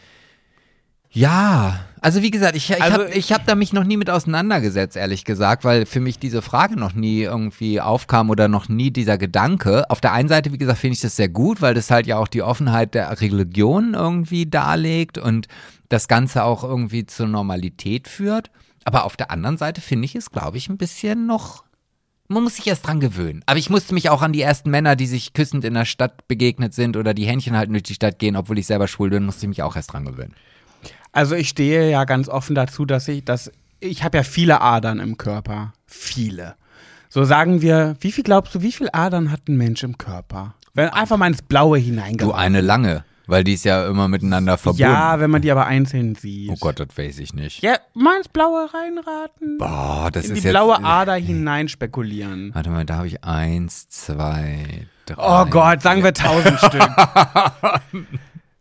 Ja, also wie gesagt, ich, ich
Also-
habe hab da mich noch nie mit auseinandergesetzt, ehrlich gesagt, weil für mich diese Frage noch nie irgendwie aufkam oder noch nie dieser Gedanke. Auf der einen Seite, wie gesagt, finde ich das sehr gut, weil das halt ja auch die Offenheit der Religion irgendwie darlegt und das Ganze auch irgendwie zur Normalität führt. Aber auf der anderen Seite finde ich es, glaube ich, ein bisschen noch. Man muss sich erst dran gewöhnen. Aber ich musste mich auch an die ersten Männer, die sich küssend in der Stadt begegnet sind oder die Händchen halten durch die Stadt gehen, obwohl ich selber schwul bin, musste ich mich auch erst dran gewöhnen.
Also ich stehe ja ganz offen dazu, dass ich, dass ich habe ja viele Adern im Körper. Viele. So sagen wir, wie viel glaubst du, wie viele Adern hat ein Mensch im Körper? Wenn einfach mal ins Blaue
Du
hineingeht.
eine lange, weil die ist ja immer miteinander verbunden.
Ja, wenn man die aber einzeln sieht.
Oh Gott, das weiß ich nicht.
Ja, mal ins Blaue reinraten.
Boah, das
In
ist
die
jetzt.
blaue Ader hinein spekulieren.
Warte mal, da habe ich eins, zwei, drei.
Oh Gott, sagen wir tausend Stück.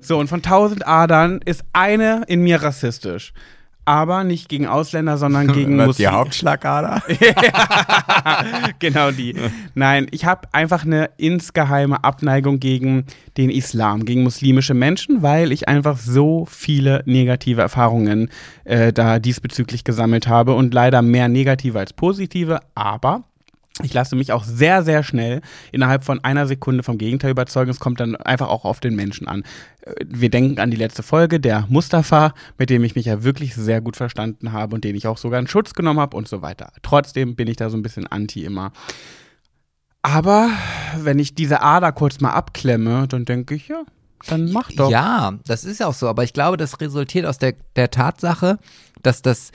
So, und von tausend Adern ist eine in mir rassistisch. Aber nicht gegen Ausländer, sondern gegen
Was, die
Muslime.
Hauptschlagader?
genau die. Nein, ich habe einfach eine insgeheime Abneigung gegen den Islam, gegen muslimische Menschen, weil ich einfach so viele negative Erfahrungen äh, da diesbezüglich gesammelt habe und leider mehr negative als positive. Aber ich lasse mich auch sehr, sehr schnell innerhalb von einer Sekunde vom Gegenteil überzeugen. Es kommt dann einfach auch auf den Menschen an. Äh, Wir denken an die letzte Folge, der Mustafa, mit dem ich mich ja wirklich sehr gut verstanden habe und den ich auch sogar in Schutz genommen habe und so weiter. Trotzdem bin ich da so ein bisschen anti immer. Aber wenn ich diese Ader kurz mal abklemme, dann denke ich, ja, dann mach doch.
Ja, das ist ja auch so, aber ich glaube, das resultiert aus der, der Tatsache, dass das,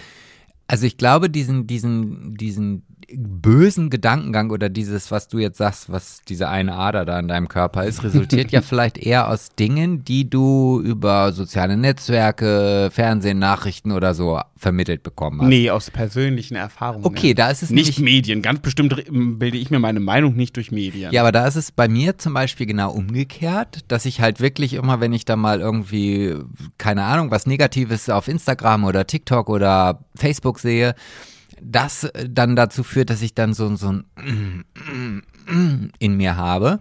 also ich glaube, diesen, diesen, diesen bösen Gedankengang oder dieses, was du jetzt sagst, was diese eine Ader da in deinem Körper ist, resultiert ja vielleicht eher aus Dingen, die du über soziale Netzwerke, Fernsehen, Nachrichten oder so vermittelt bekommen hast.
Nee, aus persönlichen Erfahrungen.
Okay, da ist es
Nicht
nämlich
Medien. Ganz bestimmt bilde ich mir meine Meinung nicht durch Medien.
Ja, aber da ist es bei mir zum Beispiel genau umgekehrt, dass ich halt wirklich immer, wenn ich da mal irgendwie, keine Ahnung, was Negatives auf Instagram oder TikTok oder Facebook sehe, das äh, dann dazu führt, dass ich dann so, so ein in mir habe.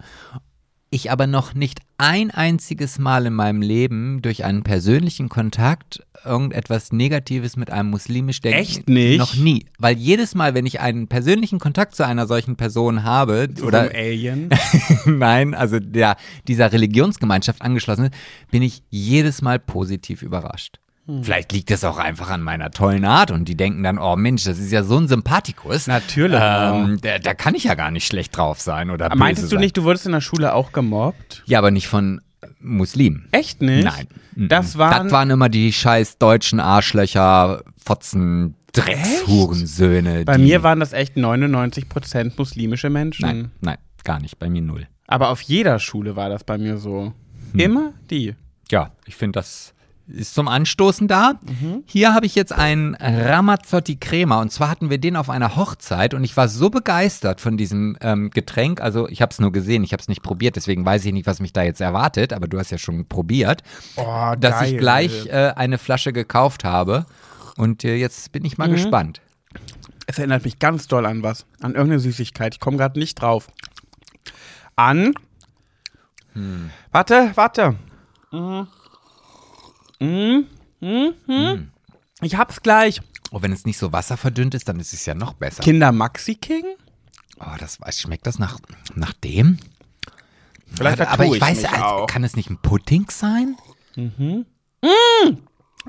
Ich aber noch nicht ein einziges Mal in meinem Leben durch einen persönlichen Kontakt irgendetwas Negatives mit einem muslimisch denken.
Echt nicht?
Noch nie. Weil jedes Mal, wenn ich einen persönlichen Kontakt zu einer solchen Person habe,
So
oder
Alien.
nein, also der, dieser Religionsgemeinschaft angeschlossen ist, bin ich jedes Mal positiv überrascht.
Hm.
Vielleicht liegt es auch einfach an meiner tollen Art und die denken dann, oh Mensch, das ist ja so ein Sympathikus.
Natürlich.
Ähm, da, da kann ich ja gar nicht schlecht drauf sein oder
Meintest du
sein.
nicht, du wurdest in der Schule auch gemobbt?
Ja, aber nicht von Muslimen.
Echt nicht?
Nein.
Das waren,
Das waren immer die scheiß deutschen Arschlöcher, Fotzen, Dreckshurensöhne.
bei mir waren das echt 99% muslimische Menschen.
Nein, nein, gar nicht. Bei mir null.
Aber auf jeder Schule war das bei mir so.
Hm.
Immer die.
Ja, ich finde, das ist zum Anstoßen da.
Mhm.
Hier habe ich jetzt einen Ramazzotti Crema und zwar hatten wir den auf einer Hochzeit und ich war so begeistert von diesem ähm, Getränk. Also ich habe es nur gesehen, ich habe es nicht probiert, deswegen weiß ich nicht, was mich da jetzt erwartet, aber du hast ja schon probiert,
Oh,
dass ich gleich äh, eine Flasche gekauft habe und äh, jetzt bin ich mal
Mhm.
gespannt.
Es erinnert mich ganz doll an was. An irgendeine Süßigkeit. Ich komme gerade nicht drauf. An.
Hm.
Warte, warte. Mhm. Mhm. Mhm. Mhm. Ich hab's gleich.
Oh, wenn es nicht so wasserverdünnt ist, dann ist es ja noch besser.
Kinder Maxi King?
Oh, das weiß- schmeckt das nach, nach dem?
Vielleicht
aber ich
ich
weiß,
mich auch.
kann es nicht ein Pudding sein?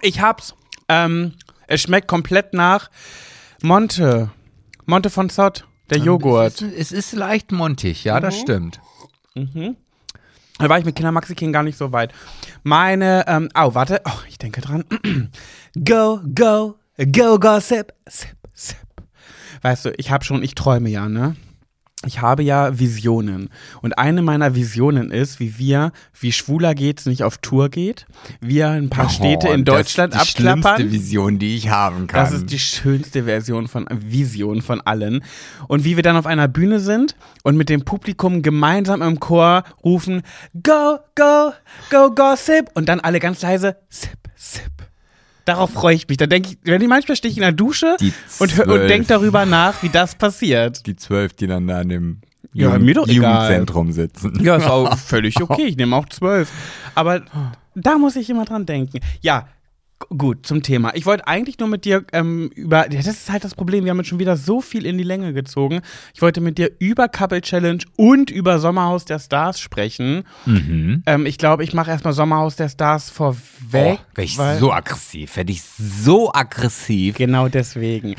Ich hab's. Ähm, es schmeckt komplett nach Monte. Monte von Zott. Der Joghurt.
Es ist, es ist leicht montig, ja,
Mhm.
das stimmt.
Da war ich mit Kinder Maxi King gar nicht so weit. Meine, ähm, oh, warte. Oh, ich denke dran. go, go, go, go, sip, sip, sip. Weißt du, ich habe schon, ich träume ja, ne? Ich habe ja Visionen. Und eine meiner Visionen ist, wie wir, wie Schwuler geht's nicht auf Tour geht, wir ein paar Städte in Deutschland
Oh, das ist die
abklappern.
schlimmste Vision, die ich haben kann.
Das ist die schönste Version von Vision von allen. Und wie wir dann auf einer Bühne sind und mit dem Publikum gemeinsam im Chor rufen, go, go, go, gossip. Und dann alle ganz leise, sip, sip. Darauf freue ich mich. Da denke ich, wenn ich manchmal stehe ich in der Dusche und, und denke darüber nach, wie das passiert.
die zwölf, die dann da in dem
Ja,
Jugend-
mir doch.
Jugendzentrum sitzen.
Ja, ist auch völlig okay. Ich nehme auch zwölf. Aber da muss ich immer dran denken. Ja, Gut, zum Thema. Ich wollte eigentlich nur mit dir ähm, über, ja, das ist halt das Problem, wir haben jetzt schon wieder so viel in die Länge gezogen. Ich wollte mit dir über Couple Challenge und über Sommerhaus der Stars sprechen.
Mhm.
Ähm, ich glaube, ich mache erstmal Sommerhaus der Stars vorweg.
Oh, wäre ich so aggressiv, hätte ich so aggressiv.
Genau deswegen.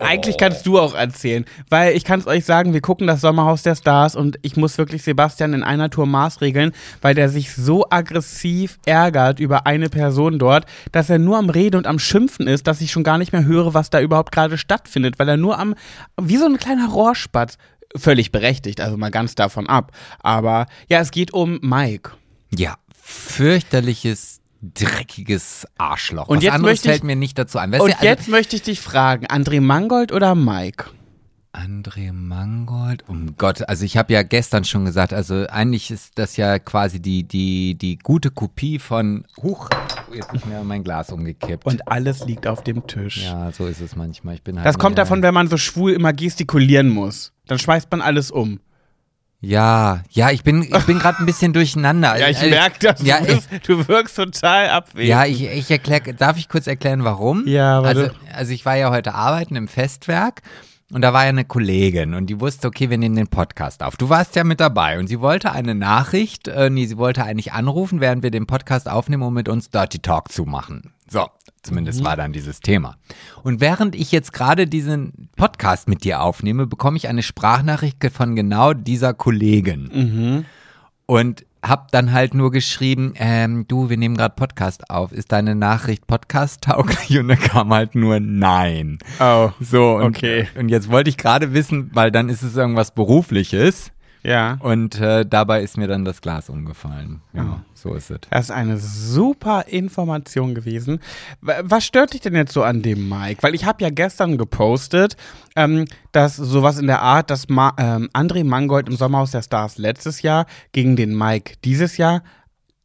Eigentlich kannst du auch erzählen, weil ich kann es euch sagen, wir gucken das Sommerhaus der Stars und ich muss wirklich Sebastian in einer Tour maßregeln, weil der sich so aggressiv ärgert über eine Person dort, dass er nur am Reden und am Schimpfen ist, dass ich schon gar nicht mehr höre, was da überhaupt gerade stattfindet, weil er nur am, wie so ein kleiner Rohrspatz, völlig berechtigt, also mal ganz davon ab. Aber ja, es geht um Mike.
Ja, fürchterliches, dreckiges Arschloch.
Und
Was
jetzt möchte ich-
fällt mir nicht dazu ein. Weißt
Und
du, also,
jetzt möchte ich dich fragen, André Mangold oder Mike?
André Mangold, um Gott, also ich habe ja gestern schon gesagt, also eigentlich ist das ja quasi die, die, die gute Kopie von, huch, jetzt ist mir mein Glas umgekippt.
Und alles liegt auf dem Tisch.
ja, so ist es manchmal. Ich bin halt
Das kommt davon, wenn man so schwul immer gestikulieren muss. Dann schmeißt man alles um.
Ja, ja, ich bin, ich bin gerade ein bisschen durcheinander. Äh,
das.
Ja,
du, bist, du wirkst total abwesend.
Ja, ich, ich erkläre, darf ich kurz erklären, warum?
Ja,
also, also ich war ja heute arbeiten im Festwerk und da war ja eine Kollegin und die wusste, okay, wir nehmen den Podcast auf. Du warst ja mit dabei und sie wollte eine Nachricht, äh, nee, sie wollte eigentlich anrufen, während wir den Podcast aufnehmen, um mit uns Dirty Talk zu machen. So, zumindest war dann dieses Thema. Und während ich jetzt gerade diesen Podcast mit dir aufnehme, bekomme ich eine Sprachnachricht von genau dieser Kollegin. Und hab dann halt nur geschrieben, ähm, du, wir nehmen gerade Podcast auf. Ist deine Nachricht podcast-tauglich? Und da kam halt nur Nein.
Oh.
So, und,
Okay.
und jetzt wollte ich gerade wissen, weil dann ist es irgendwas Berufliches.
Ja.
Und äh, dabei ist mir dann das Glas umgefallen. Ja, so ist es.
Das ist eine super Information gewesen. Was stört dich denn jetzt so an dem Mike? Weil ich habe ja gestern gepostet, ähm, dass sowas in der Art, dass Ma ähm, André Mangold im Sommerhaus der Stars letztes Jahr gegen den Mike dieses Jahr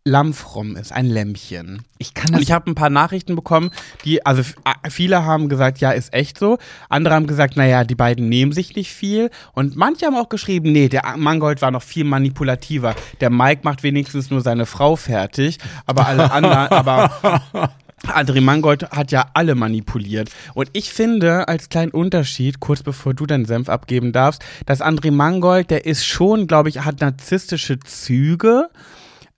lammfromm ist, ein Lämmchen.
Ich kann
Und
das
ich habe ein paar Nachrichten bekommen, die, also viele haben gesagt, ja, ist echt so. Andere haben gesagt, naja, die beiden nehmen sich nicht viel. Und manche haben auch geschrieben, nee, der Mangold war noch viel manipulativer. Der Mike macht wenigstens nur seine Frau fertig, aber alle anderen, aber André Mangold hat ja alle manipuliert. Und ich finde, als kleinen Unterschied, kurz bevor du deinen Senf abgeben darfst, dass André Mangold, der ist schon, glaube ich, hat narzisstische Züge,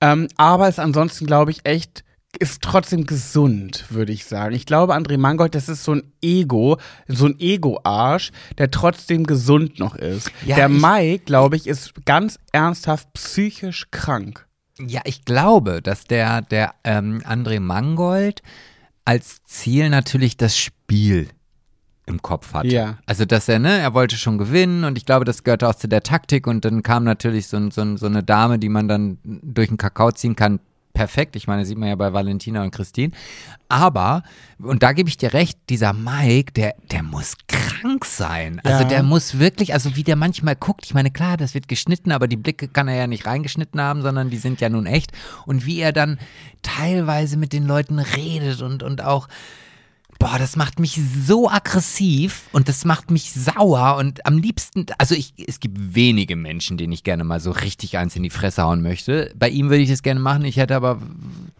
ähm, aber ist ansonsten, glaube ich, echt, ist trotzdem gesund, würde ich sagen. Ich glaube, André Mangold, das ist so ein Ego, so ein Ego-Arsch, der trotzdem gesund noch ist.
Ja,
der Mike, glaube ich, ist ganz ernsthaft psychisch krank.
Ja, ich glaube, dass der, der ähm, André Mangold als Ziel natürlich das Spiel im Kopf hat.
Ja.
Also, dass er, ne, er wollte schon gewinnen und ich glaube, das gehörte auch zu der Taktik und dann kam natürlich so, so, so eine Dame, die man dann durch den Kakao ziehen kann. Perfekt, ich meine, sieht man ja bei Valentina und Christine. Aber, und da gebe ich dir recht, dieser Mike, der, der muss krank sein. Also
Ja.
der muss wirklich, also wie der manchmal guckt, ich meine, klar, das wird geschnitten, aber die Blicke kann er ja nicht reingeschnitten haben, sondern die sind ja nun echt. Und wie er dann teilweise mit den Leuten redet und, und auch, boah, das macht mich so aggressiv und das macht mich sauer und am liebsten, also ich, es gibt wenige Menschen, denen ich gerne mal so richtig eins in die Fresse hauen möchte. Bei ihm würde ich das gerne machen, ich hätte aber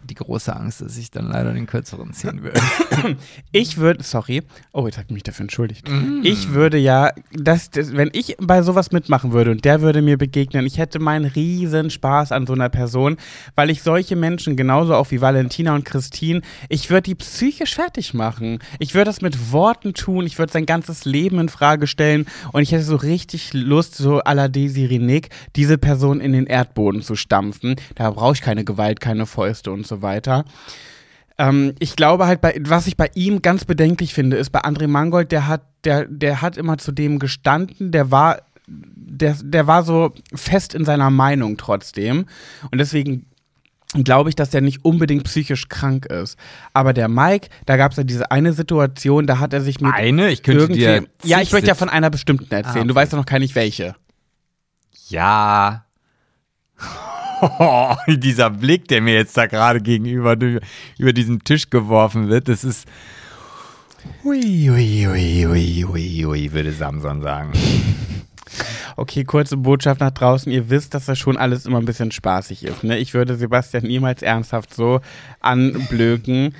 die große Angst, dass ich dann leider den kürzeren ziehen würde.
Ich würde, sorry, oh, jetzt habe ich mich dafür entschuldigt.
Mm.
Ich würde ja, das, das, wenn ich bei sowas mitmachen würde und der würde mir begegnen, ich hätte meinen riesen Spaß an so einer Person, weil ich solche Menschen, genauso auch wie Valentina und Christine, ich würde die psychisch fertig machen. Ich würde das mit Worten tun, ich würde sein ganzes Leben in Frage stellen und ich hätte so richtig Lust, so à la Desiree Nick, diese Person in den Erdboden zu stampfen. Da brauche ich keine Gewalt, keine Fäuste und so weiter. Ähm, ich glaube halt, bei, was ich bei ihm ganz bedenklich finde, ist bei André Mangold, der hat, der, der hat immer zu dem gestanden, der war, der, der war so fest in seiner Meinung trotzdem. Und deswegen glaube ich, dass der nicht unbedingt psychisch krank ist. Aber der Mike, da gab es ja diese eine Situation, da hat er sich mit
Eine? Ich könnte dir
ja, ich möchte ja von einer bestimmten erzählen.
Ah,
Du
okay.
weißt ja noch gar nicht welche.
Ja. dieser Blick, der mir jetzt da gerade gegenüber über diesen Tisch geworfen wird, das ist. Ui, ui, ui, ui, ui, ui, würde Samson sagen.
Okay, kurze Botschaft nach draußen. Ihr wisst, dass das schon alles immer ein bisschen spaßig ist. Ne? Ich würde Sebastian niemals ernsthaft so anblöken.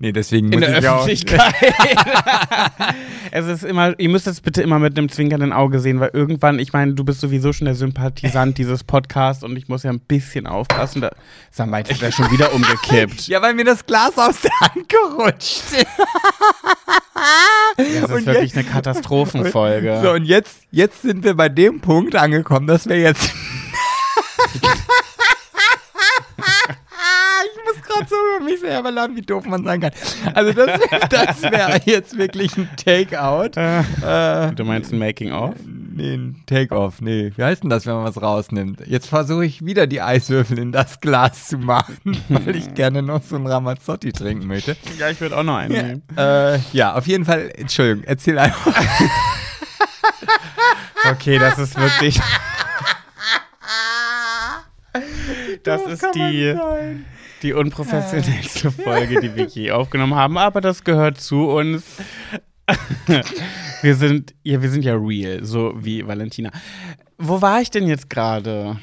Nee, deswegen
in
muss
der
ich auch.
Öffentlichkeit. es ist immer, ihr müsst es bitte immer mit einem zwinkernden Auge sehen, weil irgendwann, ich meine, du bist sowieso schon der Sympathisant dieses Podcasts und ich muss ja ein bisschen aufpassen. Da, Samait hat ja schon wieder umgekippt.
Ja, weil mir das Glas aus der Hand gerutscht.
Das ist
Und
wirklich
jetzt-
eine Katastrophenfolge.
So, und jetzt, jetzt sind wir bei dem Punkt angekommen, dass wir jetzt. Gerade so über mich selber lachen, wie doof man sein kann. Also, das, das wäre jetzt wirklich ein Takeout. Äh,
du meinst ein Making-of?
nee, ein Take-off. Nee, wie heißt denn das, wenn man was rausnimmt? Jetzt versuche ich wieder die Eiswürfel in das Glas zu machen, weil ich gerne noch so einen Ramazzotti trinken möchte.
Ja, ich würde auch noch einen nehmen.
Äh, ja, auf jeden Fall, Entschuldigung, erzähl einfach.
Okay, das ist wirklich. Das ist die, die unprofessionellste Folge, die wir je aufgenommen haben, aber das gehört zu uns. Wir sind, ja, wir sind ja real, so wie Valentina. Wo war ich denn jetzt gerade?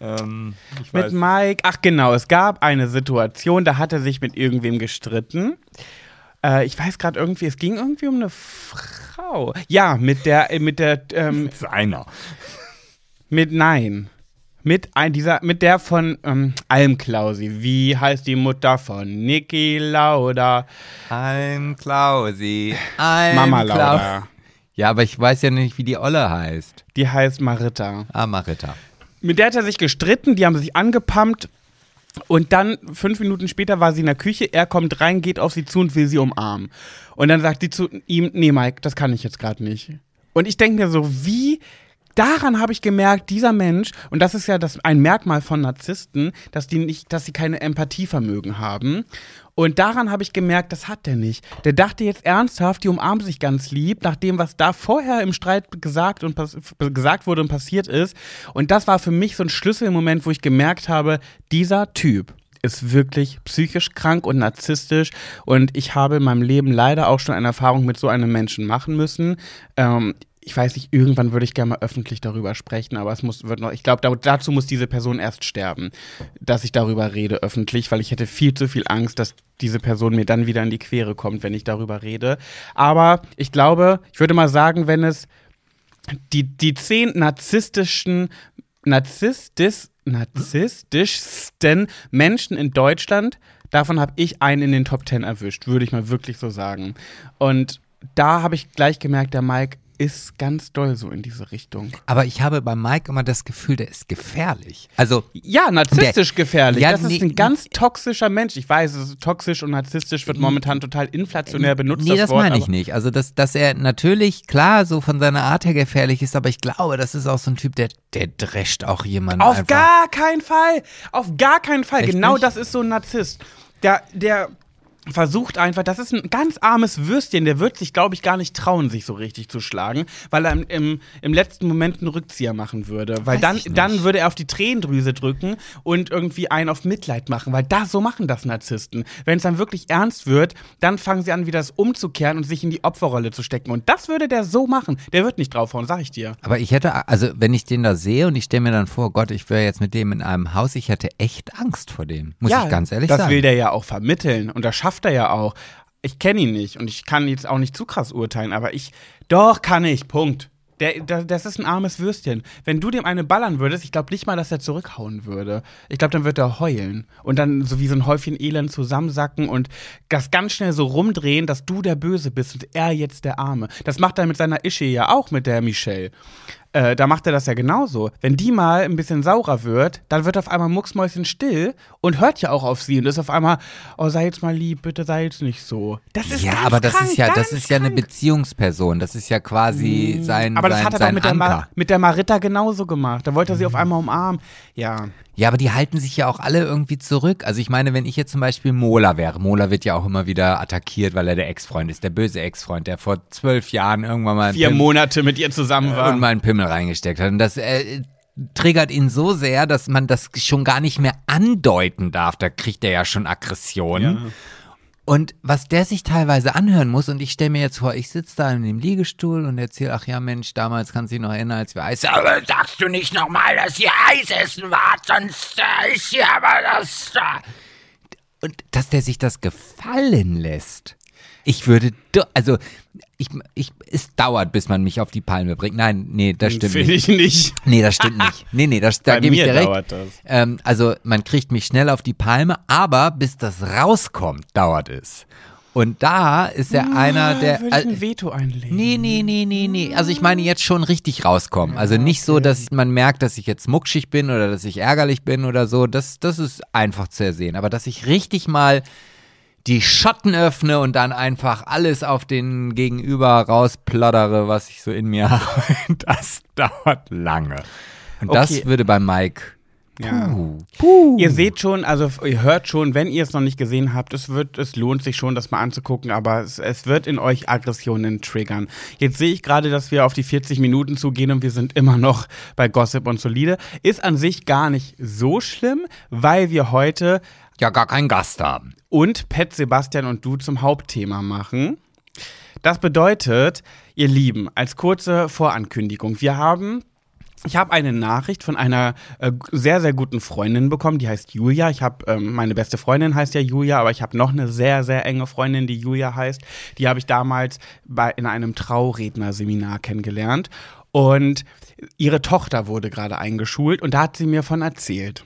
Ähm,
Mit Mike. Ach genau, es gab eine Situation, da hat er sich mit irgendwem gestritten. Äh, ich weiß gerade irgendwie, es ging irgendwie um eine Frau. Ja, mit der, äh, mit der, ähm,
Seiner.
mit nein. Mit ein, dieser, mit der von ähm, Almklausi. Wie heißt die Mutter von Niki Lauda?
Ein Klausi. Ein
Mama Lauda.
Ja, aber ich weiß ja nicht, wie die Olle heißt.
Die heißt Marita.
Ah, Marita.
Mit der hat er sich gestritten, die haben sich angepumpt. Und dann, fünf Minuten später, war sie in der Küche. Er kommt rein, geht auf sie zu und will sie umarmen. Und dann sagt sie zu ihm: Nee, Mike, das kann ich jetzt gerade nicht. Und ich denke mir so, wie. Daran habe ich gemerkt, dieser Mensch, und das ist ja das, ein Merkmal von Narzissten, dass die nicht, dass sie keine Empathievermögen haben. Und daran habe ich gemerkt, das hat der nicht. Der dachte jetzt ernsthaft, die umarmen sich ganz lieb, nach dem, was da vorher im Streit gesagt und gesagt wurde und passiert ist. Und das war für mich so ein Schlüsselmoment, wo ich gemerkt habe, dieser Typ ist wirklich psychisch krank und narzisstisch und ich habe in meinem Leben leider auch schon eine Erfahrung mit so einem Menschen machen müssen. Ähm, ich weiß nicht, irgendwann würde ich gerne mal öffentlich darüber sprechen, aber es muss, wird noch, ich glaube, da, dazu muss diese Person erst sterben, dass ich darüber rede öffentlich, weil ich hätte viel zu viel Angst, dass diese Person mir dann wieder in die Quere kommt, wenn ich darüber rede. Aber ich glaube, ich würde mal sagen, wenn es die, die zehn narzisstischen, narzisstis, narzisstischsten Menschen in Deutschland, davon habe ich einen in den Top Ten erwischt, würde ich mal wirklich so sagen. Und da habe ich gleich gemerkt, der Mike ist ganz doll so in diese Richtung.
Aber ich habe bei Mike immer das Gefühl, der ist gefährlich. Also,
Ja, narzisstisch gefährlich.
Ja,
das ist
nee,
ein ganz toxischer Mensch. Ich weiß, es ist toxisch und narzisstisch wird momentan total inflationär benutzt.
nee, das
Wort,
meine ich nicht. Also, dass, dass er natürlich, klar, so von seiner Art her gefährlich ist, aber ich glaube, das ist auch so ein Typ, der, der drescht auch jemanden
Auf
einfach.
gar keinen Fall. Auf gar keinen Fall.
Echt
genau
nicht?
das ist so ein Narzisst. Der, der versucht einfach, das ist ein ganz armes Würstchen, der wird sich, glaube ich, gar nicht trauen, sich so richtig zu schlagen, weil er im, im, im letzten Moment einen Rückzieher machen würde. Weil
Weiß
dann, dann würde er auf die Tränendrüse drücken und irgendwie einen auf Mitleid machen, weil da so machen das Narzissten. Wenn es dann wirklich ernst wird, dann fangen sie an, wieder das umzukehren und sich in die Opferrolle zu stecken. Und das würde der so machen. Der wird nicht draufhauen, sag ich dir.
Aber ich hätte, also wenn ich den da sehe und ich stelle mir dann vor, Gott, ich wäre jetzt mit dem in einem Haus, ich hätte echt Angst vor dem. Muss ich ganz ehrlich
das
sagen.
will der ja auch vermitteln und das schafft er ja auch. Ich kenne ihn nicht und ich kann jetzt auch nicht zu krass urteilen, aber ich, doch kann ich, Punkt. Der, der, das ist ein armes Würstchen. Wenn du dem eine ballern würdest, ich glaube nicht mal, dass er zurückhauen würde. Ich glaube, dann wird er heulen und dann so wie so ein Häufchen Elend zusammensacken und das ganz schnell so rumdrehen, dass du der Böse bist und er jetzt der Arme. Das macht er mit seiner Ische ja auch mit der Michelle. Äh, da macht er das ja genauso. Wenn die mal ein bisschen saurer wird, dann wird auf einmal Mucksmäuschen still und hört ja auch auf sie und ist auf einmal, oh, sei jetzt mal lieb, bitte sei jetzt nicht so. Das ist
ja, aber das
krank,
ist ja, das ist ja eine
krank.
Beziehungsperson. Das ist ja quasi sein,
Aber das
sein,
hat er doch
sein
mit der. Ma mit der Marita genauso gemacht. Da wollte er sie auf einmal umarmen. Ja.
Ja, aber die halten sich ja auch alle irgendwie zurück. Also ich meine, wenn ich jetzt zum Beispiel Mola wäre, Mola wird ja auch immer wieder attackiert, weil er der Ex-Freund ist, der böse Ex-Freund, der vor zwölf Jahren irgendwann mal
Vier
Pim-
Monate mit ihr zusammen war.
und mal einen Pimmel reingesteckt hat. Und das äh, triggert ihn so sehr, dass man das schon gar nicht mehr andeuten darf. Da kriegt er ja schon Aggression. Und was der sich teilweise anhören muss, und ich stelle mir jetzt vor, ich sitze da in dem Liegestuhl und erzähle, ach ja Mensch, damals kannst du dich noch erinnern, als wir Eis aber sagst du nicht nochmal, dass ihr Eis essen wart, sonst äh, ist hier aber das da. und dass der sich das gefallen lässt. Ich würde, also ich, ich, es dauert, bis man mich auf die Palme bringt. Nein, nee, das stimmt
Finde
nicht.
ich nicht.
Nee, das stimmt nicht. Nee, nee, das, da
Bei
gebe ich
mir
dir recht.
dauert das.
Ähm, also man kriegt mich schnell auf die Palme, aber bis das rauskommt, dauert es. Und da ist er einer, der.
Würde ich
äh,
ein Veto einlegen.
Nee, nee, nee, nee, nee. Also ich meine jetzt schon richtig rauskommen. Also nicht so, dass man merkt, dass ich jetzt muckschig bin oder dass ich ärgerlich bin oder so. Das, das ist einfach zu ersehen. Aber dass ich richtig mal die Schotten öffne und dann einfach alles auf den Gegenüber rausplaudere, was ich so in mir habe, das dauert lange. Und das
Okay.
würde bei Mike.
Ja.
Puh.
Ihr seht schon, also ihr hört schon, wenn ihr es noch nicht gesehen habt, es wird, es lohnt sich schon, das mal anzugucken, aber es, es wird in euch Aggressionen triggern. Jetzt sehe ich gerade, dass wir auf die 40 Minuten zugehen und wir sind immer noch bei Gossip und Solide. Ist an sich gar nicht so schlimm, weil wir heute
Ja, gar keinen Gast haben.
Und Pet Sebastian und du zum Hauptthema machen. Das bedeutet, ihr Lieben, als kurze Vorankündigung, wir haben ich habe eine Nachricht von einer äh, sehr, sehr guten Freundin bekommen, die heißt Julia. Ich habe, ähm, meine beste Freundin heißt ja Julia, aber ich habe noch eine sehr, sehr enge Freundin, die Julia heißt. Die habe ich damals bei, in einem Traurednerseminar kennengelernt. Und ihre Tochter wurde gerade eingeschult und da hat sie mir von erzählt.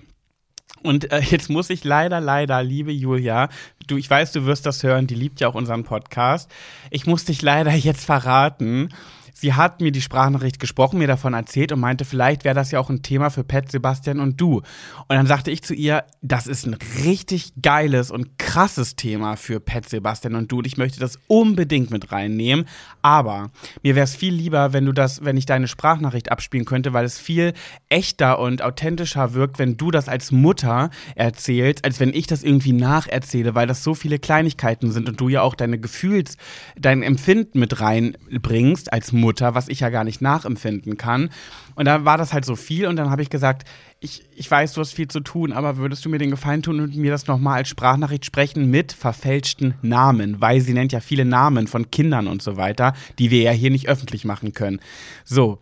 Und äh, jetzt muss ich leider, leider, liebe Julia, du, ich weiß, du wirst das hören, die liebt ja auch unseren Podcast. Ich muss dich leider jetzt verraten. Sie hat mir die Sprachnachricht gesprochen, mir davon erzählt und meinte, vielleicht wäre das ja auch ein Thema für Pet, Sebastian und du. Und dann sagte ich zu ihr, das ist ein richtig geiles und krasses Thema für Pet, Sebastian und du. Und ich möchte das unbedingt mit reinnehmen. Aber mir wäre es viel lieber, wenn du das, wenn ich deine Sprachnachricht abspielen könnte, weil es viel echter und authentischer wirkt, wenn du das als Mutter erzählst, als wenn ich das irgendwie nacherzähle, weil das so viele Kleinigkeiten sind und du ja auch deine Gefühls, dein Empfinden mit reinbringst als Mutter, was ich ja gar nicht nachempfinden kann. Und da war das halt so viel und dann habe ich gesagt, ich, ich weiß, du hast viel zu tun, aber würdest du mir den Gefallen tun und mir das nochmal als Sprachnachricht sprechen mit verfälschten Namen, weil sie nennt ja viele Namen von Kindern und so weiter, die wir ja hier nicht öffentlich machen können. So,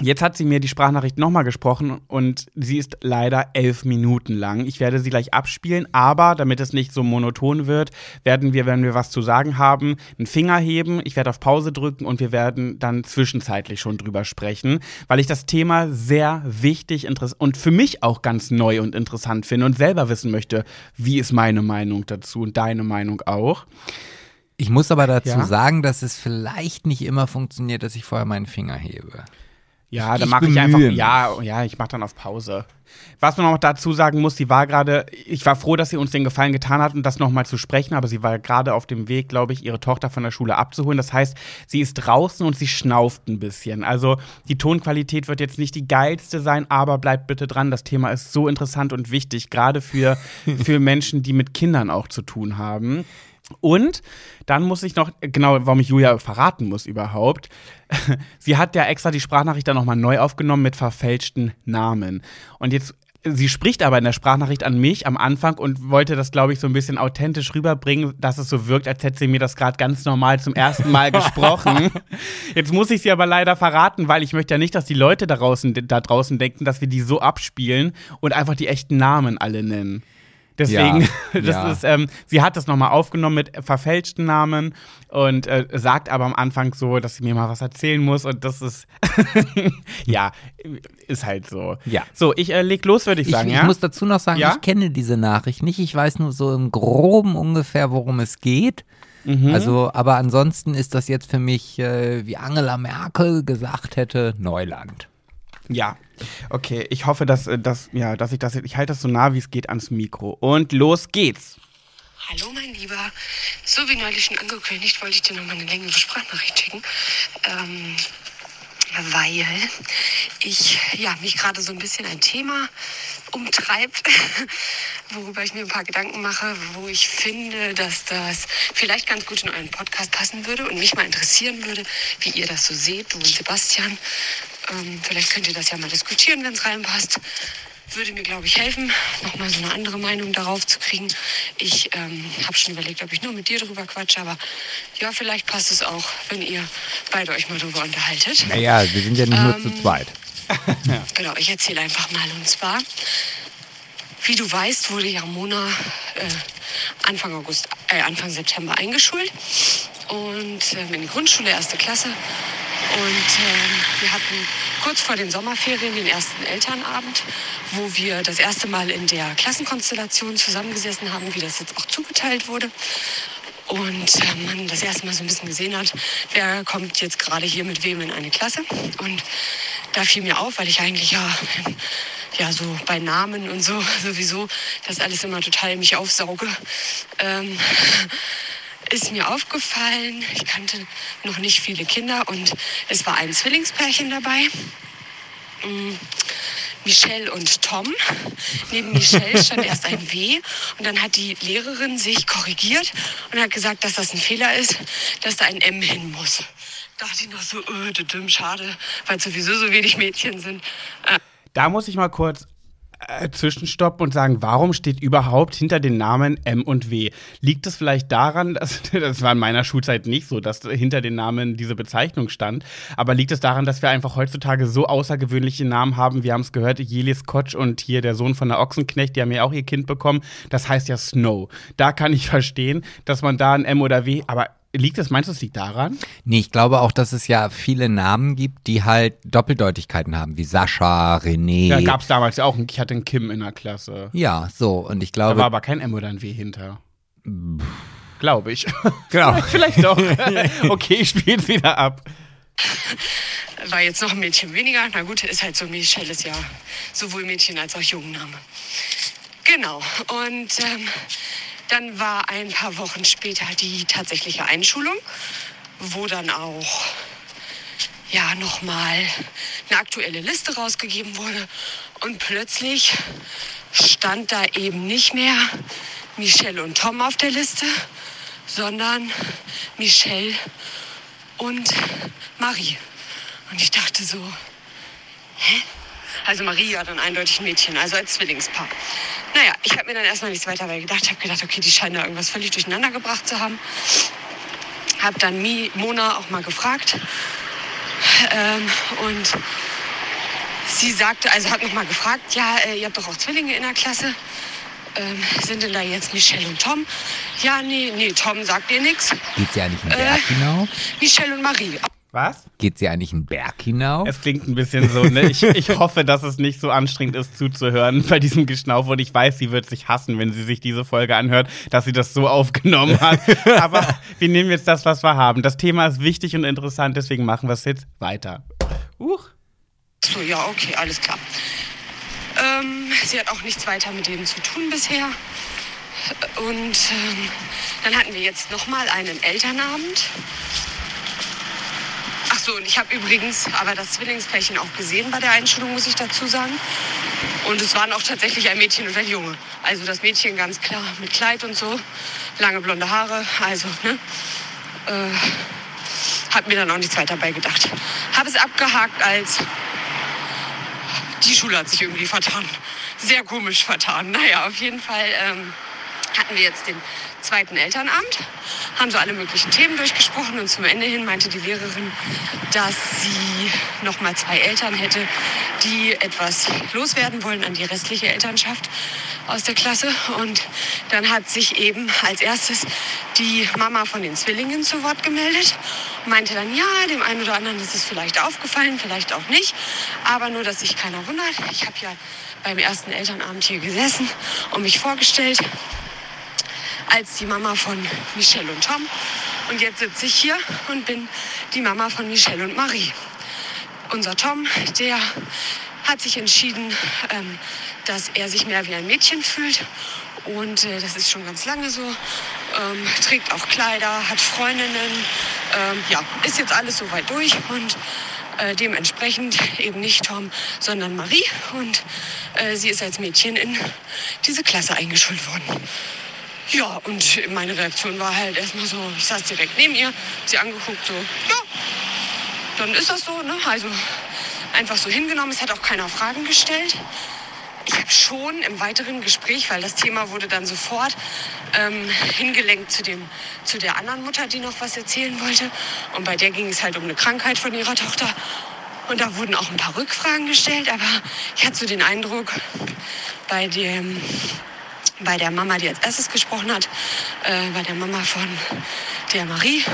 Jetzt hat sie mir die Sprachnachricht nochmal gesprochen und sie ist leider elf Minuten lang. Ich werde sie gleich abspielen, aber damit es nicht so monoton wird, werden wir, wenn wir was zu sagen haben, einen Finger heben, ich werde auf Pause drücken und wir werden dann zwischenzeitlich schon drüber sprechen, weil ich das Thema sehr wichtig und für mich auch ganz neu und interessant finde und selber wissen möchte, wie ist meine Meinung dazu und deine Meinung auch.
Ich muss aber dazu
Ja?
sagen, dass es vielleicht nicht immer funktioniert, dass ich vorher meinen Finger hebe.
Ja, dann mache ich einfach. Ja, ja, ich mache dann auf Pause. Was man noch dazu sagen muss, sie war gerade, ich war froh, dass sie uns den Gefallen getan hat und das nochmal zu sprechen, aber sie war gerade auf dem Weg, glaube ich, ihre Tochter von der Schule abzuholen. Das heißt, sie ist draußen und sie schnauft ein bisschen. Also die Tonqualität wird jetzt nicht die geilste sein, aber bleibt bitte dran. Das Thema ist so interessant und wichtig, gerade für, für Menschen, die mit Kindern auch zu tun haben. Und dann muss ich noch, genau, warum ich Julia verraten muss überhaupt. Sie hat ja extra die Sprachnachricht dann nochmal neu aufgenommen mit verfälschten Namen. Und jetzt, sie spricht aber in der Sprachnachricht an mich am Anfang und wollte das, glaube ich, so ein bisschen authentisch rüberbringen, dass es so wirkt, als hätte sie mir das gerade ganz normal zum ersten Mal gesprochen. Jetzt muss ich sie aber leider verraten, weil ich möchte ja nicht, dass die Leute da draußen, da draußen denken, dass wir die so abspielen und einfach die echten Namen alle nennen. Deswegen,
Ja,
das
ja.
ist, ähm, sie hat das nochmal aufgenommen mit verfälschten Namen und äh, sagt aber am Anfang so, dass sie mir mal was erzählen muss und das ist, ja, ist halt so.
Ja.
So, ich äh, leg los, würde ich
Ich,
sagen,
ich
ja?
muss dazu noch sagen,
Ja?
ich kenne diese Nachricht nicht. Ich weiß nur so im Groben ungefähr, worum es geht.
Mhm.
Also, aber ansonsten ist das jetzt für mich, äh, wie Angela Merkel gesagt hätte, Neuland.
Ja. Okay, ich hoffe, dass, äh, dass, ja, dass ich das, ich halte das so nah wie es geht ans Mikro. Und los geht's.
Hallo mein Lieber, so wie neulich schon angekündigt, wollte ich dir noch mal eine längere Sprachnachricht schicken, ähm, weil ich ja, mich gerade so ein bisschen ein Thema umtreibt, worüber ich mir ein paar Gedanken mache, wo ich finde, dass das vielleicht ganz gut in euren Podcast passen würde und mich mal interessieren würde, wie ihr das so seht, du und Sebastian. Ähm, vielleicht könnt ihr das ja mal diskutieren, wenn es reinpasst würde mir, glaube ich, helfen, nochmal so eine andere Meinung darauf zu kriegen. Ich ähm, habe schon überlegt, ob ich nur mit dir drüber quatsche, aber ja, vielleicht passt es auch, wenn ihr beide euch mal drüber unterhaltet.
Naja, wir sind ja nicht nur
Ähm,
zu zweit.
Genau, ich erzähle einfach mal. Und zwar, wie du weißt, wurde ja Mona äh, Anfang August, äh, Anfang September eingeschult und ähm, in die Grundschule, erste Klasse. Und ähm, wir hatten kurz vor den Sommerferien den ersten Elternabend, wo wir das erste Mal in der Klassenkonstellation zusammengesessen haben, wie das jetzt auch zugeteilt wurde. Und äh, man das erste Mal so ein bisschen gesehen hat, wer kommt jetzt gerade hier mit wem in eine Klasse. Und da fiel mir auf, weil ich eigentlich ja, ja so bei Namen und so sowieso das alles immer total mich aufsauge. Ähm, ist mir aufgefallen, ich kannte noch nicht viele Kinder und es war ein Zwillingspärchen dabei. Mm, Michelle und Tom. Neben Michelle stand erst ein W und dann hat die Lehrerin sich korrigiert und hat gesagt, dass das ein Fehler ist, dass da ein M hin muss. Da dachte ich noch so, öh, dümm, schade, weil sowieso so wenig Mädchen sind. Äh,
Da muss ich mal kurz äh, zwischenstoppen und sagen, warum steht überhaupt hinter den Namen M und W? Liegt es vielleicht daran, dass das war in meiner Schulzeit nicht so, dass hinter den Namen diese Bezeichnung stand, aber liegt es daran, dass wir einfach heutzutage so außergewöhnliche Namen haben? Wir haben es gehört, Jelis Kotsch und hier der Sohn von der Ochsenknecht, die haben ja auch ihr Kind bekommen. Das heißt ja Snow. Da kann ich verstehen, dass man da ein M oder W, aber liegt es, meinst du, es liegt daran?
Nee, ich glaube auch, dass es ja viele Namen gibt, die halt Doppeldeutigkeiten haben, wie Sascha, René.
Da gab es damals ja auch, ich hatte einen Kim in der Klasse.
ja, so. Und ich
Da war
glaube,
aber kein M oder ein W hinter. Glaube ich.
genau.
Vielleicht doch. okay, ich spiele es wieder ab.
war jetzt noch ein Mädchen weniger. Na gut, ist halt so, Michelle ist ja sowohl Mädchen als auch Jungenname. Genau. Und ähm, dann war ein paar Wochen später die tatsächliche Einschulung, wo dann auch ja nochmal eine aktuelle Liste rausgegeben wurde. Und plötzlich stand da eben nicht mehr Michelle und Tom auf der Liste, sondern Michelle und Marie. Und ich dachte so, hä? Also Marie war dann eindeutig ein Mädchen, also als Zwillingspaar. Naja, ich habe mir dann erstmal nichts weiter dabei gedacht. habe gedacht, okay, die scheinen da irgendwas völlig durcheinander gebracht zu haben. Habe dann Mi, Mona auch mal gefragt. Ähm, und sie sagte, also hat noch mal gefragt, ja, äh, ihr habt doch auch Zwillinge in der Klasse. Ähm, sind denn da jetzt Michelle und Tom? Ja, nee, nee, Tom sagt ihr nichts.
Geht sie eigentlich einen
Äh.
Berg hinauf?
Michelle und Marie.
Was?
Geht sie eigentlich einen Berg hinauf?
Es klingt ein bisschen so, ne? Ich, ich hoffe, dass es nicht so anstrengend ist zuzuhören bei diesem Geschnauf und ich weiß, sie wird sich hassen, wenn sie sich diese Folge anhört, dass sie das so aufgenommen hat. Aber wir nehmen jetzt das, was wir haben. Das Thema ist wichtig und interessant, deswegen machen wir es jetzt weiter. Huch.
So, ja, okay, alles klar. Ähm, sie hat auch nichts weiter mit denen zu tun bisher. Und ähm, dann hatten wir jetzt noch mal einen Elternabend. Ach so, und ich habe übrigens aber das Zwillingspärchen auch gesehen bei der Einschulung, muss ich dazu sagen. Und es waren auch tatsächlich ein Mädchen und ein Junge. Also das Mädchen ganz klar mit Kleid und so, lange blonde Haare, also, ne? Äh, hab mir dann auch nichts weiter dabei gedacht. Habe es abgehakt als die Schule hat sich irgendwie vertan. Sehr komisch vertan. Naja, auf jeden Fall ähm, hatten wir jetzt den zweiten Elternabend, haben so alle möglichen Themen durchgesprochen und zum Ende hin meinte die Lehrerin, dass sie noch mal zwei Eltern hätte, die etwas loswerden wollen an die restliche Elternschaft aus der Klasse. Und dann hat sich eben als erstes die Mama von den Zwillingen zu Wort gemeldet meinte dann, ja, dem einen oder anderen ist es vielleicht aufgefallen, vielleicht auch nicht, aber nur, dass sich keiner wundert. Ich habe ja beim ersten Elternabend hier gesessen und mich vorgestellt als die Mama von Michelle und Tom. Und jetzt sitze ich hier und bin die Mama von Michelle und Marie. Unser Tom, der hat sich entschieden, ähm, dass er sich mehr wie ein Mädchen fühlt. Und äh, das ist schon ganz lange so. Ähm, trägt auch Kleider, hat Freundinnen. Ähm, ja, ist jetzt alles soweit durch. Und äh, dementsprechend eben nicht Tom, sondern Marie. Und äh, sie ist als Mädchen in diese Klasse eingeschult worden. Ja, und meine Reaktion war halt erstmal so, ich saß direkt neben ihr, sie angeguckt, so, ja, dann ist das so, ne? Also einfach so hingenommen. Es hat auch keiner Fragen gestellt. Ich habe schon im weiteren Gespräch, weil das Thema wurde dann sofort ähm, hingelenkt zu, dem, zu der anderen Mutter, die noch was erzählen wollte. Und bei der ging es halt um eine Krankheit von ihrer Tochter. Und da wurden auch ein paar Rückfragen gestellt, aber ich hatte so den Eindruck, bei dem bei der Mama, die als erstes gesprochen hat, äh, bei der Mama von der Marie,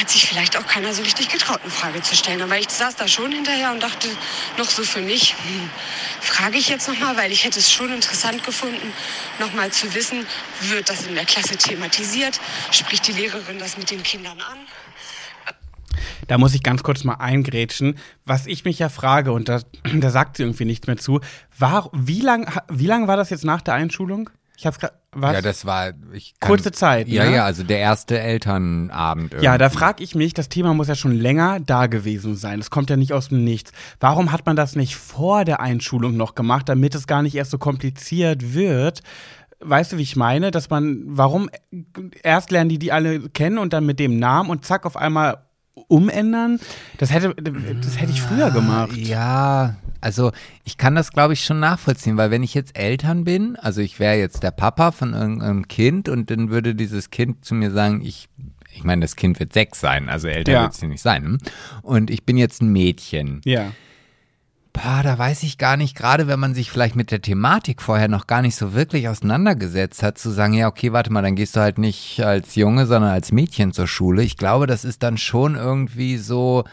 hat sich vielleicht auch keiner so richtig getraut, eine Frage zu stellen. Aber ich saß da schon hinterher und dachte noch so für mich, hm, frage ich jetzt nochmal, weil ich hätte es schon interessant gefunden, nochmal zu wissen, wird das in der Klasse thematisiert? Spricht die Lehrerin das mit den Kindern an?
Da muss ich ganz kurz mal eingrätschen. Was ich mich ja frage, und da, da sagt sie irgendwie nichts mehr zu, war, wie lange wie lang war das jetzt nach der Einschulung? Ich hab's grad, was?
Ja, das war ich kann,
Kurze Zeit,
Ja,
ne?
ja, also der erste Elternabend.
Ja, da
irgendwie.
frage ich mich, das Thema muss ja schon länger da gewesen sein. Es kommt ja nicht aus dem Nichts. Warum hat man das nicht vor der Einschulung noch gemacht, damit es gar nicht erst so kompliziert wird? Weißt du, wie ich meine? Dass man, warum erst lernen die die alle kennen und dann mit dem Namen und zack auf einmal umändern? Das hätte, das hätte ich früher gemacht.
Ja, also ich kann das, glaube ich, schon nachvollziehen, weil wenn ich jetzt Eltern bin, also ich wäre jetzt der Papa von irgendeinem Kind und dann würde dieses Kind zu mir sagen, ich, ich meine, das Kind wird sechs sein, also älter
Ja.
wird es nicht sein. hm? Und ich bin jetzt ein Mädchen.
Ja.
Boah, da weiß ich gar nicht, gerade wenn man sich vielleicht mit der Thematik vorher noch gar nicht so wirklich auseinandergesetzt hat, zu sagen, ja, okay, warte mal, dann gehst du halt nicht als Junge, sondern als Mädchen zur Schule. Ich glaube, das ist dann schon irgendwie so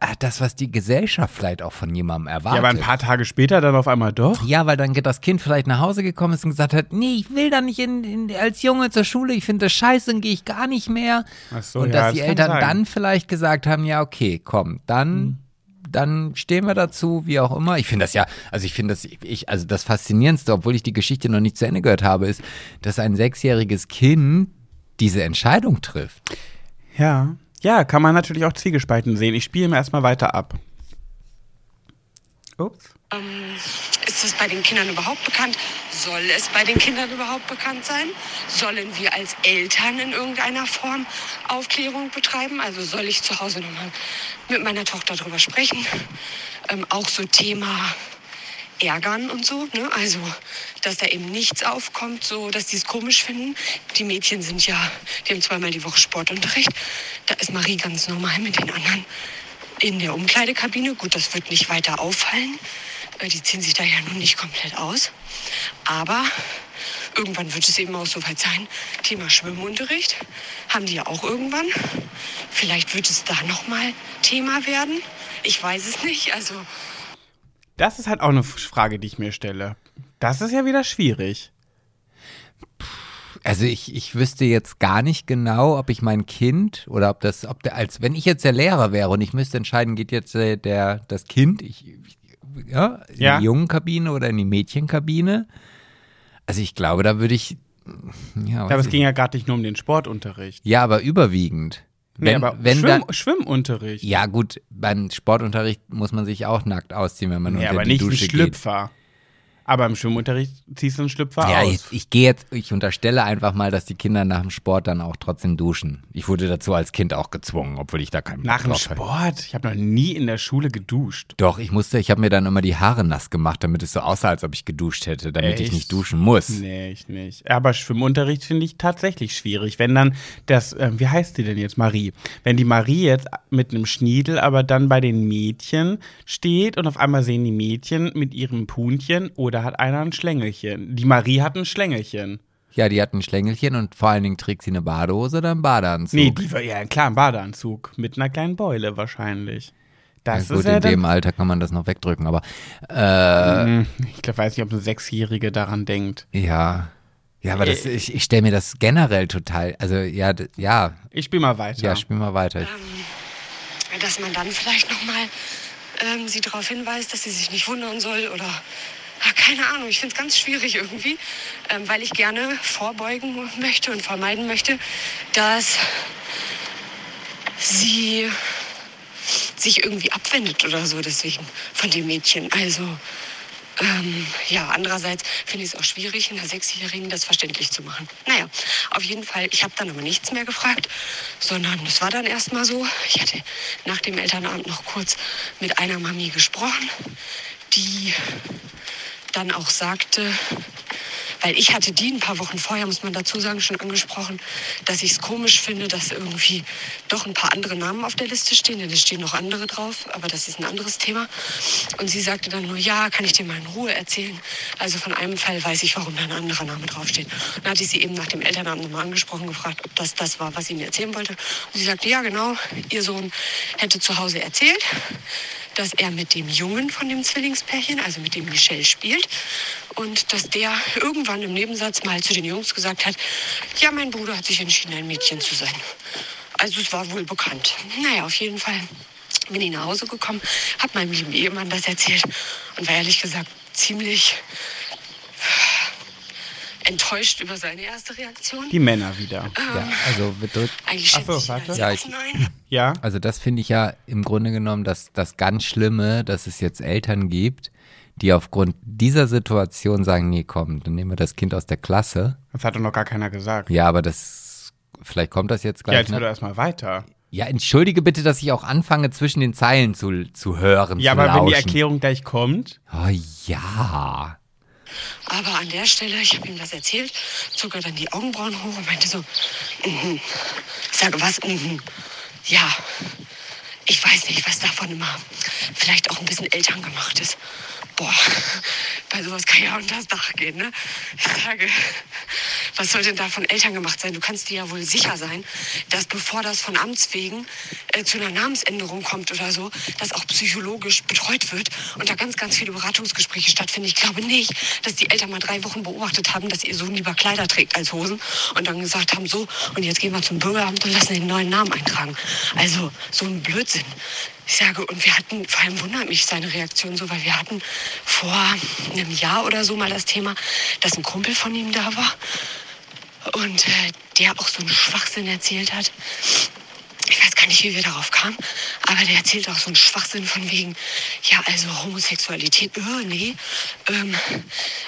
ah, das, was die Gesellschaft vielleicht auch von jemandem erwartet.
Ja, aber ein paar Tage später dann auf einmal doch.
Ja, weil dann das Kind vielleicht nach Hause gekommen ist und gesagt hat, nee, ich will da nicht in, in, als Junge zur Schule, ich finde das scheiße, dann gehe ich gar nicht mehr.
Ach so,
und
ja,
dass die
das kann
Eltern
sein.
dann vielleicht gesagt haben, ja, okay, komm, dann, dann stehen wir dazu, wie auch immer. Ich finde das ja, also ich finde das, ich, also das Faszinierendste, obwohl ich die Geschichte noch nicht zu Ende gehört habe, ist, dass ein sechsjähriges Kind diese Entscheidung trifft.
Ja. Ja, kann man natürlich auch zwiegespalten sehen. Ich spiele mir erstmal weiter ab. Ups.
Ist das bei den Kindern überhaupt bekannt? Soll es bei den Kindern überhaupt bekannt sein? Sollen wir als Eltern in irgendeiner Form Aufklärung betreiben? Also soll ich zu Hause nochmal mit meiner Tochter drüber sprechen? Ähm, auch so Thema Ärgern und so. Ne? Also, dass da eben nichts aufkommt, so dass die es komisch finden. Die Mädchen sind ja, die haben zweimal die Woche Sportunterricht. Da ist Marie ganz normal mit den anderen in der Umkleidekabine. Gut, das wird nicht weiter auffallen. Äh, Die ziehen sich da ja nun nicht komplett aus. Aber irgendwann wird es eben auch soweit sein. Thema Schwimmunterricht haben die ja auch irgendwann. Vielleicht wird es da nochmal Thema werden. Ich weiß es nicht. Also
Das ist halt auch eine Frage, die ich mir stelle. Das ist ja wieder schwierig.
Also ich, ich wüsste jetzt gar nicht genau, ob ich mein Kind oder ob das, ob der, als wenn ich jetzt der Lehrer wäre und ich müsste entscheiden, geht jetzt der, das Kind, ich, ich- ja, in
Ja.
die Jungenkabine oder in die Mädchenkabine. Also ich glaube, da würde ich, ja,
Aber es ging ja gerade nicht nur um den Sportunterricht.
ja, aber überwiegend.
Nee,
Wenn,
aber
wenn
Schwimm
dann,
Schwimmunterricht.
ja gut, beim Sportunterricht muss man sich auch nackt ausziehen, wenn man
Nee,
unter
aber
die
nicht ein
Dusche geht.
Aber im Schwimmunterricht ziehst du einen Schlüpfer
Ja,
aus.
ich, ich gehe jetzt, ich unterstelle einfach mal, dass die Kinder nach dem Sport dann auch trotzdem duschen. Ich wurde dazu als Kind auch gezwungen, obwohl ich da keinen
Nach dem
drauf hatte.
Sport? Ich habe noch nie in der Schule geduscht.
Doch, ich musste, ich habe mir dann immer die Haare nass gemacht, damit es so aussah, als ob ich geduscht hätte, damit ich
Echt?
nicht duschen muss.
Nee, ich nicht. Aber Schwimmunterricht finde ich tatsächlich schwierig. Wenn dann das, äh, wie heißt die denn jetzt? Marie. Wenn die Marie jetzt mit einem Schniedel aber dann bei den Mädchen steht und auf einmal sehen die Mädchen mit ihrem Puntchen oder hat einer ein Schlängelchen. Die Marie hat ein Schlängelchen.
Ja, die hat ein Schlängelchen und vor allen Dingen trägt sie eine Badehose oder einen Badeanzug.
Nee, die war ja klar im Badeanzug. Mit einer kleinen Beule wahrscheinlich. Das
ja, gut,
ist ja
in dem Alter kann man das noch wegdrücken, aber äh,
Hm, Ich glaub, weiß nicht, ob eine Sechsjährige daran denkt.
ja. Ja, aber
Äh.
das, ich, ich stelle mir das generell total, also ja, ja,
Ich spiel mal weiter.
ja, spiel mal weiter.
dass man dann vielleicht nochmal ähm, sie darauf hinweist, dass sie sich nicht wundern soll oder ah, keine Ahnung. Ich finde es ganz schwierig irgendwie, ähm, weil ich gerne vorbeugen möchte und vermeiden möchte, dass sie sich irgendwie abwendet oder so deswegen von dem Mädchen. Also ähm, ja, andererseits finde ich es auch schwierig, einer Sechsjährigen das verständlich zu machen. Naja, auf jeden Fall, ich habe dann aber nichts mehr gefragt, sondern es war dann erstmal so. Ich hatte nach dem Elternabend noch kurz mit einer Mami gesprochen, die dann auch sagte, Weil ich hatte die ein paar Wochen vorher, muss man dazu sagen, schon angesprochen, dass ich es komisch finde, dass irgendwie doch ein paar andere Namen auf der Liste stehen, denn es stehen noch andere drauf, aber das ist ein anderes Thema. Und sie sagte dann nur, ja, kann ich dir mal in Ruhe erzählen. Also von einem Fall weiß ich, warum da ein anderer Name draufsteht. Dann hatte ich sie eben nach dem Elternnamen nochmal angesprochen, gefragt, ob das das war, was sie mir erzählen wollte. Und sie sagte, ja, genau, ihr Sohn hätte zu Hause erzählt, dass er mit dem Jungen von dem Zwillingspärchen, also mit dem Michel spielt. Und dass der irgendwann im Nebensatz mal zu den Jungs gesagt hat, ja, mein Bruder hat sich entschieden, ein Mädchen zu sein. Also es war wohl bekannt. Naja, auf jeden Fall bin ich nach Hause gekommen, habe meinem lieben Ehemann das erzählt und war ehrlich gesagt ziemlich enttäuscht über seine erste Reaktion.
Die Männer wieder.
Ja, also wir drück,
Eigentlich schätze
Ach so,
ich ihn
warte.
Ja, ich-.
Ja?
also das finde ich ja im Grunde genommen das, das ganz Schlimme, dass es jetzt Eltern gibt, die aufgrund dieser Situation sagen, nee, komm, dann nehmen wir das Kind aus der Klasse.
Das hat doch noch gar keiner gesagt.
Ja, aber das, vielleicht kommt das jetzt
Ja,
gleich.
jetzt hör doch
ne?
erstmal weiter.
Ja, entschuldige bitte, dass ich auch anfange, zwischen den Zeilen zu, zu hören,
Ja,
zu
aber wenn die
lauschen.
Erklärung gleich kommt,
Oh ja.
Aber an der Stelle, ich habe ihm das erzählt, zog er dann die Augenbrauen hoch und meinte so, mhm. ich sage, was? Mhm. Ja, ich weiß nicht, was davon immer vielleicht auch ein bisschen Eltern gemacht ist. Boah, bei sowas kann ja unter das Dach gehen, ne? Ich sage, was soll denn da von Eltern gemacht sein? Du kannst dir ja wohl sicher sein, dass bevor das von Amts wegen äh, zu einer Namensänderung kommt oder so, das auch psychologisch betreut wird und da ganz, ganz viele Beratungsgespräche stattfinden. Ich glaube nicht, dass die Eltern mal drei Wochen beobachtet haben, dass ihr Sohn lieber Kleider trägt als Hosen und dann gesagt haben, so, und jetzt gehen wir zum Bürgeramt und lassen den neuen Namen eintragen. Also, so ein Blödsinn. Ich sage, und wir hatten, vor allem wundert mich seine Reaktion so, weil wir hatten vor einem Jahr oder so mal das Thema, dass ein Kumpel von ihm da war und äh, der auch so einen Schwachsinn erzählt hat. Ich weiß gar nicht, wie wir darauf kamen, aber der erzählt auch so einen Schwachsinn von wegen, ja, also Homosexualität, äh, nee. Ähm,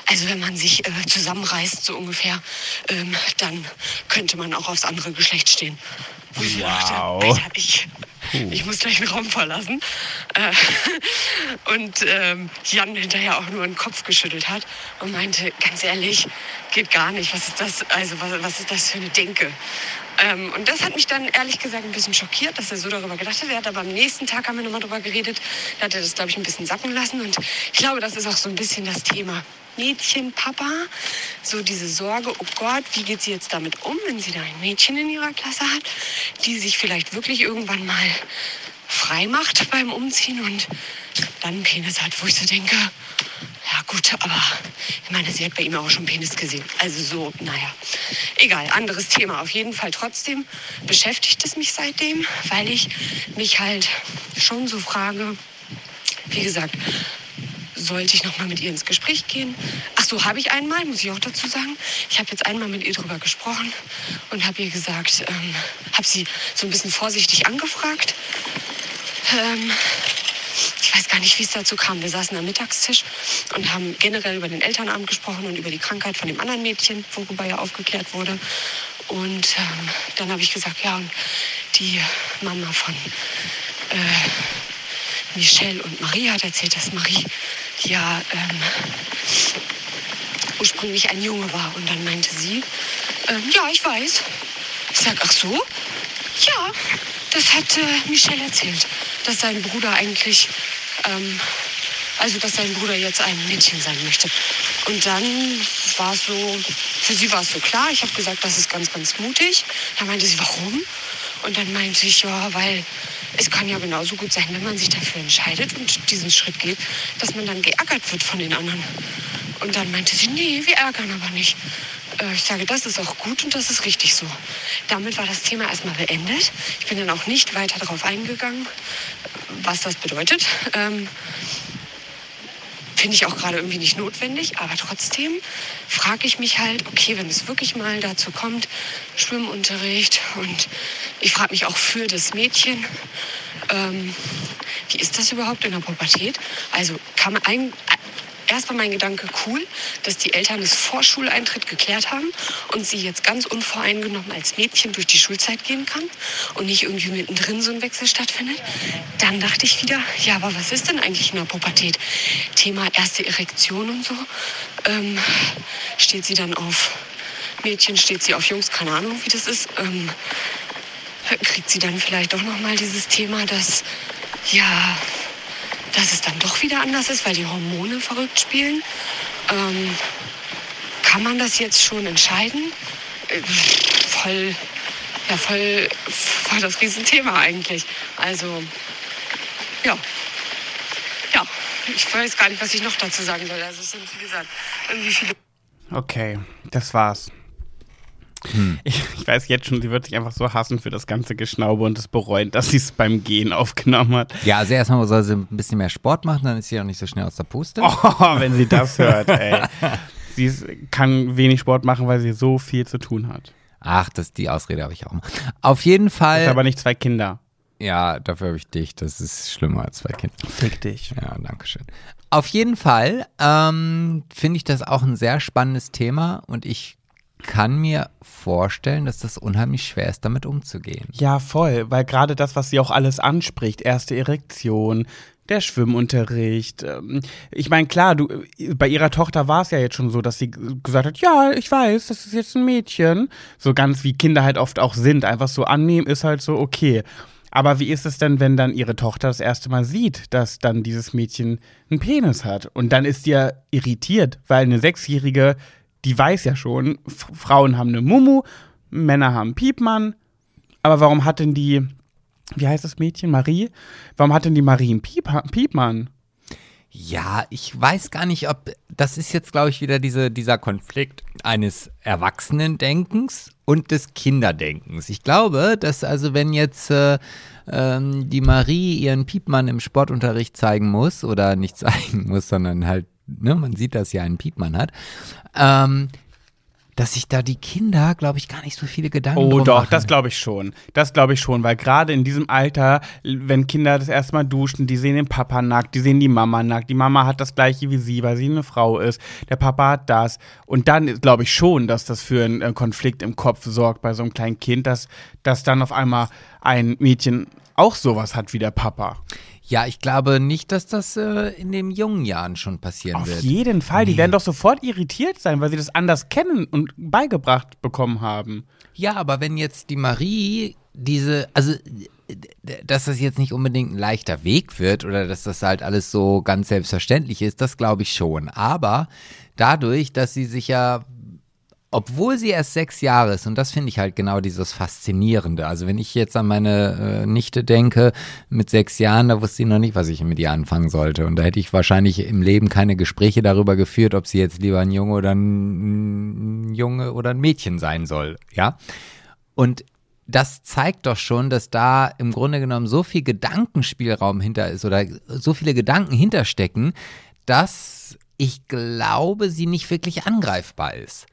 also wenn man sich äh, zusammenreißt, so ungefähr, ähm, dann könnte man auch aufs andere Geschlecht stehen.
Wow.
dachte, Alter, ich, ich muss gleich den Raum verlassen. Äh, und ähm, Jan hinterher auch nur den Kopf geschüttelt hat und meinte, ganz ehrlich, geht gar nicht. Was ist das? Also was, was ist das für eine Denke? Ähm, und das hat mich dann ehrlich gesagt ein bisschen schockiert, dass er so darüber gedacht hat. Er hat aber am nächsten Tag haben wir nochmal darüber geredet. Da hat er das, glaube ich, ein bisschen sacken lassen. Und ich glaube, das ist auch so ein bisschen das Thema. Mädchen, Papa, so diese Sorge, oh Gott, wie geht sie jetzt damit um, wenn sie da ein Mädchen in ihrer Klasse hat, die sich vielleicht wirklich irgendwann mal frei macht beim Umziehen und dann einen Penis hat, wo ich so denke, ja gut, aber ich meine, sie hat bei ihm auch schon Penis gesehen. Also so, naja, egal, anderes Thema. Auf jeden Fall trotzdem beschäftigt es mich seitdem, weil ich mich halt schon so frage, wie gesagt, sollte ich noch mal mit ihr ins Gespräch gehen? Ach so, habe ich einmal, muss ich auch dazu sagen. Ich habe jetzt einmal mit ihr drüber gesprochen und habe ihr gesagt, ähm, habe sie so ein bisschen vorsichtig angefragt. Ähm, ich weiß gar nicht, wie es dazu kam. Wir saßen am Mittagstisch und haben generell über den Elternabend gesprochen und über die Krankheit von dem anderen Mädchen, worüber ja aufgeklärt wurde. Und ähm, dann habe ich gesagt, ja, und die Mama von äh, Michelle und Marie hat erzählt, dass Marie ja ähm, ursprünglich ein Junge war. Und dann meinte sie, ähm, ja, ich weiß. Ich sag, ach so? Ja, das hat äh, Michelle erzählt, dass sein Bruder eigentlich, ähm, also dass sein Bruder jetzt ein Mädchen sein möchte. Und dann war es so, für sie war es so klar. Ich habe gesagt, das ist ganz, ganz mutig. Dann meinte sie, warum? Und dann meinte ich, ja, weil es kann ja genauso gut sein, wenn man sich dafür entscheidet und diesen Schritt geht, dass man dann geärgert wird von den anderen. Und dann meinte sie, nee, wir ärgern aber nicht. Äh, Ich sage, das ist auch gut und das ist richtig so. Damit war das Thema erstmal beendet. Ich bin dann auch nicht weiter darauf eingegangen, was das bedeutet. Ähm, Finde ich auch gerade irgendwie nicht notwendig, aber trotzdem frage ich mich halt, okay, wenn es wirklich mal dazu kommt, Schwimmunterricht und ich frage mich auch für das Mädchen, ähm, wie ist das überhaupt in der Pubertät? Also kann man ein, erst war mein Gedanke cool, dass die Eltern es vor Schuleintritt geklärt haben und sie jetzt ganz unvoreingenommen als Mädchen durch die Schulzeit gehen kann und nicht irgendwie mittendrin so ein Wechsel stattfindet. Dann dachte ich wieder, ja, aber was ist denn eigentlich in der Pubertät? Thema erste Erektion und so. Ähm, steht sie dann auf Mädchen, steht sie auf Jungs, keine Ahnung, wie das ist. Ähm, kriegt sie dann vielleicht doch noch mal dieses Thema, dass ja, dass es dann doch wieder anders ist, weil die Hormone verrückt spielen. Ähm, kann man das jetzt schon entscheiden? Äh, voll, ja, voll, voll das Riesenthema eigentlich. Also, ja. Ja, ich weiß gar nicht, was ich noch dazu sagen soll. Also, es sind, wie gesagt, irgendwie viele.
Okay, das war's. Hm. Ich, ich, weiß jetzt schon, sie wird sich einfach so hassen für das ganze Geschnaube und es bereuen, dass sie es beim Gehen aufgenommen hat.
Ja, also erstmal soll sie ein bisschen mehr Sport machen, dann ist sie auch nicht so schnell aus der Puste.
Oh, wenn sie das hört, ey. Sie ist, kann wenig Sport machen, weil sie so viel zu tun hat.
Ach, das, die Ausrede habe ich auch. Mal. Auf jeden Fall.
Das aber nicht zwei Kinder.
Ja, dafür habe ich dich. Das ist schlimmer als zwei Kinder.
Fick dich.
Ja, danke schön. Auf jeden Fall ähm, finde ich das auch ein sehr spannendes Thema und ich kann mir vorstellen, dass das unheimlich schwer ist, damit umzugehen.
Ja, voll, weil gerade das, was sie auch alles anspricht, erste Erektion, der Schwimmunterricht. Ähm, ich meine, klar, du, bei ihrer Tochter war es ja jetzt schon so, dass sie gesagt hat, ja, ich weiß, das ist jetzt ein Mädchen. So ganz wie Kinder halt oft auch sind. Einfach so annehmen ist halt so okay. Aber wie ist es denn, wenn dann ihre Tochter das erste Mal sieht, dass dann dieses Mädchen einen Penis hat? Und dann ist sie ja irritiert, weil eine Sechsjährige die weiß ja schon, Frauen haben eine Mumu, Männer haben Piepmann. Aber warum hat denn die, wie heißt das Mädchen, Marie? Warum hat denn die Marie einen Piep, Piepmann?
Ja, ich weiß gar nicht, ob das ist jetzt, glaube ich, wieder diese, dieser Konflikt eines Erwachsenendenkens und des Kinderdenkens. Ich glaube, dass also wenn jetzt äh, ähm, die Marie ihren Piepmann im Sportunterricht zeigen muss oder nicht zeigen muss, sondern halt ne, man sieht, dass sie einen Piepmann hat, ähm, dass sich da die Kinder, glaube ich, gar nicht so viele Gedanken
Oh doch, machen. das glaube ich schon. Das glaube ich schon, weil gerade in diesem Alter, wenn Kinder das erste Mal duschen, die sehen den Papa nackt, die sehen die Mama nackt. Die Mama hat das gleiche wie sie, weil sie eine Frau ist. Der Papa hat das. Und dann glaube ich schon, dass das für einen Konflikt im Kopf sorgt bei so einem kleinen Kind, dass, dass dann auf einmal ein Mädchen auch sowas hat wie der Papa.
Ja, ich glaube nicht, dass das äh, in den jungen Jahren schon passieren
Auf
wird.
Auf jeden Fall. Nee. Die werden doch sofort irritiert sein, weil sie das anders kennen und beigebracht bekommen haben.
Ja, aber wenn jetzt die Marie diese, also dass das jetzt nicht unbedingt ein leichter Weg wird oder dass das halt alles so ganz selbstverständlich ist, das glaube ich schon. Aber dadurch, dass sie sich ja obwohl sie erst sechs Jahre ist, und das finde ich halt genau dieses Faszinierende. Also wenn ich jetzt an meine äh, Nichte denke, mit sechs Jahren, da wusste sie noch nicht, was ich mit ihr anfangen sollte. Und da hätte ich wahrscheinlich im Leben keine Gespräche darüber geführt, ob sie jetzt lieber ein Junge oder ein, ein Junge oder ein Mädchen sein soll. Ja. Und das zeigt doch schon, dass da im Grunde genommen so viel Gedankenspielraum hinter ist oder so viele Gedanken hinterstecken, dass ich glaube, sie nicht wirklich angreifbar ist.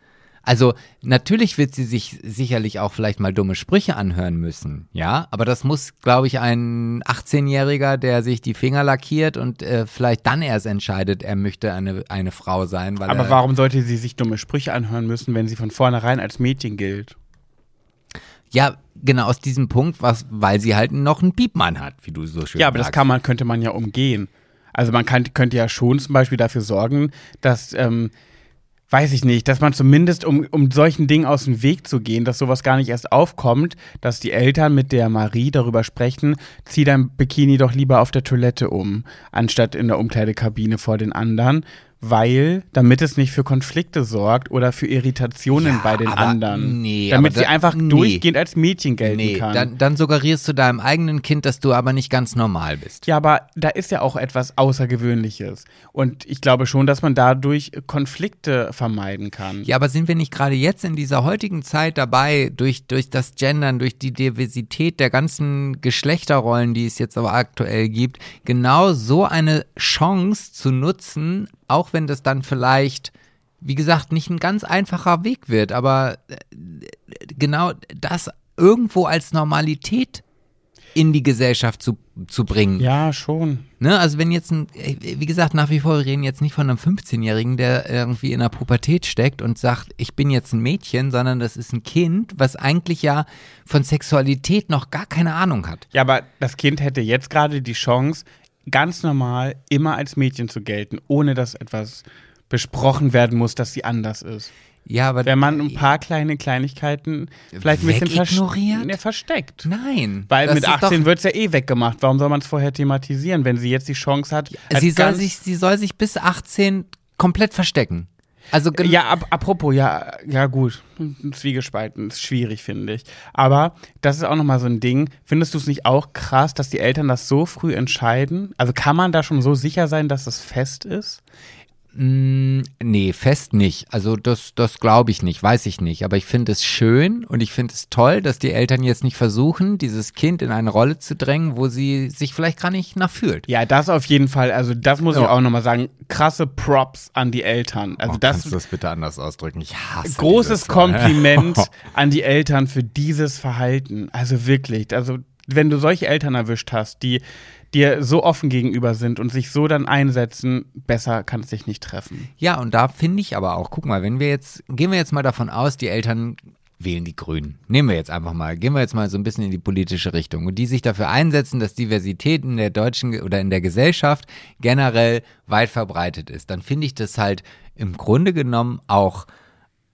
Also natürlich wird sie sich sicherlich auch vielleicht mal dumme Sprüche anhören müssen, ja, aber das muss, glaube ich, ein 18-Jähriger, der sich die Finger lackiert und äh, vielleicht dann erst entscheidet, er möchte eine, eine Frau sein.
aber warum sollte sie sich dumme Sprüche anhören müssen, wenn sie von vornherein als Mädchen gilt?
Ja, genau aus diesem Punkt, was, weil sie halt noch einen Piepmann hat, wie du so schön
Ja, aber
sagst.
das kann man, könnte man ja umgehen. Also man kann, könnte ja schon zum Beispiel dafür sorgen, dass ähm, weiß ich nicht, dass man zumindest, um, um solchen Dingen aus dem Weg zu gehen, dass sowas gar nicht erst aufkommt, dass die Eltern mit der Marie darüber sprechen, zieh dein Bikini doch lieber auf der Toilette um, anstatt in der Umkleidekabine vor den anderen, weil, damit es nicht für Konflikte sorgt oder für Irritationen ja, bei den anderen. Nee, damit sie einfach nee. durchgehend als Mädchen gelten nee, kann.
Dann, dann suggerierst du deinem eigenen Kind, dass du aber nicht ganz normal bist.
Ja, aber da ist ja auch etwas Außergewöhnliches. Und ich glaube schon, dass man dadurch Konflikte vermeiden kann.
Ja, aber sind wir nicht gerade jetzt in dieser heutigen Zeit dabei, durch, durch das Gendern, durch die Diversität der ganzen Geschlechterrollen, die es jetzt aber aktuell gibt, genau so eine Chance zu nutzen, auch wenn das dann vielleicht, wie gesagt, nicht ein ganz einfacher Weg wird, aber äh, genau das irgendwo als Normalität in die Gesellschaft zu zu bringen.
Ja, schon.
Ne? Also wenn jetzt ein, wie gesagt, nach wie vor, wir reden jetzt nicht von einem 15-Jährigen, der irgendwie in der Pubertät steckt und sagt, ich bin jetzt ein Mädchen, sondern das ist ein Kind, was eigentlich ja von Sexualität noch gar keine Ahnung hat.
Ja, aber das Kind hätte jetzt gerade die Chance, ganz normal immer als Mädchen zu gelten, ohne dass etwas besprochen werden muss, dass sie anders ist.
Ja, aber
Wenn man ein paar kleine Kleinigkeiten vielleicht ein bisschen
Wegignoriert?
vers- versteckt.
nein,
Weil mit
ist
18
doch,
wird es ja eh weggemacht. Warum soll man es vorher thematisieren, wenn sie jetzt die Chance hat?
sie soll sich, sie soll sich bis 18 komplett verstecken. Also
Ja, ap apropos, ja, ja gut, Zwiegespalten ist schwierig, finde ich. Aber das ist auch nochmal so ein Ding. Findest du es nicht auch krass, dass die Eltern das so früh entscheiden? Also kann man da schon so sicher sein, dass es fest ist?
Mm, Nee, fest nicht. Also das, das glaube ich nicht, weiß ich nicht. Aber ich finde es schön und ich finde es toll, dass die Eltern jetzt nicht versuchen, dieses Kind in eine Rolle zu drängen, wo sie sich vielleicht gar nicht nachfühlt.
Ja, das auf jeden Fall. Also das muss ich
Ja.
auch nochmal sagen. Krasse Props an die Eltern. Also das,
Oh, das bitte anders ausdrücken? Ich hasse
großes
dieses Wort.
Kompliment an die Eltern für dieses Verhalten. Also wirklich, also wenn du solche Eltern erwischt hast, die dir so offen gegenüber sind und sich so dann einsetzen, besser kann es sich nicht treffen.
Ja, und da finde ich aber auch, guck mal, wenn wir jetzt, gehen wir jetzt mal davon aus, die Eltern wählen die Grünen. Nehmen wir jetzt einfach mal, gehen wir jetzt mal so ein bisschen in die politische Richtung und die sich dafür einsetzen, dass Diversität in der deutschen oder in der Gesellschaft generell weit verbreitet ist. Dann finde ich das halt im Grunde genommen auch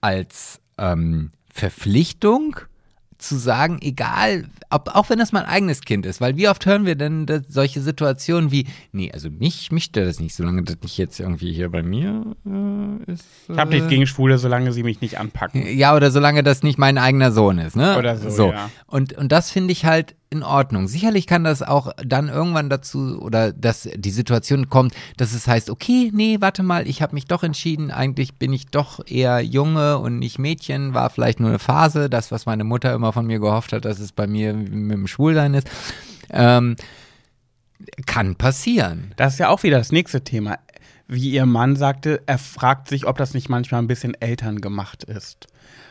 als ähm, Verpflichtung zu sagen, egal, ob, auch wenn das mein eigenes Kind ist, weil wie oft hören wir denn solche Situationen wie, nee, also mich, mich stört das nicht, solange das nicht jetzt irgendwie hier bei mir äh, ist.
Ich habe nichts gegen Schwule, solange sie mich nicht anpacken.
Ja, oder solange das nicht mein eigener Sohn ist, ne?
Oder so, ja.
Und, und das finde ich halt in Ordnung. Sicherlich kann das auch dann irgendwann dazu oder dass die Situation kommt, dass es heißt, okay, nee, warte mal, ich habe mich doch entschieden, eigentlich bin ich doch eher Junge und nicht Mädchen, war vielleicht nur eine Phase, das, was meine Mutter immer von mir gehofft hat, dass es bei mir mit dem Schwulsein ist. Ähm, kann passieren.
Das ist ja auch wieder das nächste Thema. Wie ihr Mann sagte, er fragt sich, ob das nicht manchmal ein bisschen elterngemacht ist.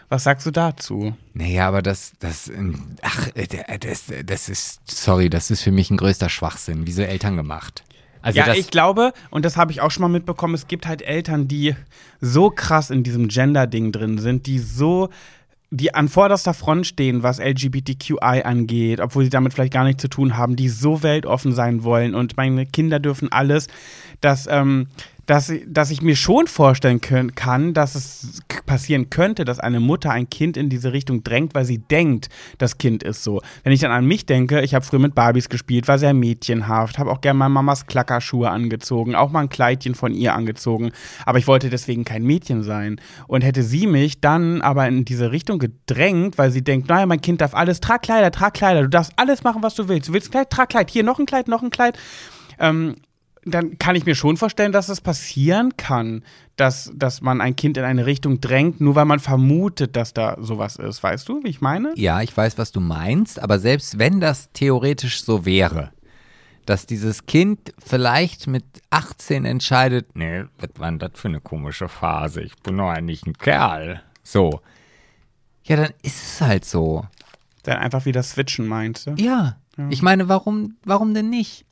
Was sagst du dazu?
Naja, aber das, das, ähm, ach, äh, das, das ist, sorry, das ist für mich ein größter Schwachsinn. Wieso Eltern gemacht? Also
ja, ich glaube, und das habe ich auch schon mal mitbekommen, es gibt halt Eltern, die so krass in diesem Gender-Ding drin sind, die so, die an vorderster Front stehen, was LGBTQI angeht, obwohl sie damit vielleicht gar nichts zu tun haben, die so weltoffen sein wollen und meine Kinder dürfen alles, dass, ähm, dass, dass ich mir schon vorstellen können, kann, dass es passieren könnte, dass eine Mutter ein Kind in diese Richtung drängt, weil sie denkt, das Kind ist so. Wenn ich dann an mich denke, ich habe früher mit Barbies gespielt, war sehr mädchenhaft, habe auch gerne mal Mamas Klackerschuhe angezogen, auch mal ein Kleidchen von ihr angezogen, aber ich wollte deswegen kein Mädchen sein. Und hätte sie mich dann aber in diese Richtung gedrängt, weil sie denkt, naja, mein Kind darf alles, trag Kleider, trag Kleider, du darfst alles machen, was du willst. Du willst ein Kleid, trag Kleid, hier noch ein Kleid, noch ein Kleid. Ähm, dann kann ich mir schon vorstellen, dass es passieren kann, dass, dass man ein Kind in eine Richtung drängt, nur weil man vermutet, dass da sowas ist. Weißt du, wie ich meine?
ja, ich weiß, was du meinst, aber selbst wenn das theoretisch so wäre, dass dieses Kind vielleicht mit 18 entscheidet, nee, was war denn das für eine komische Phase? Ich bin doch eigentlich ein Kerl. So. Ja, dann ist es halt so.
Dann einfach wieder switchen, meinst du?
Ja. Ich meine, warum, warum denn nicht?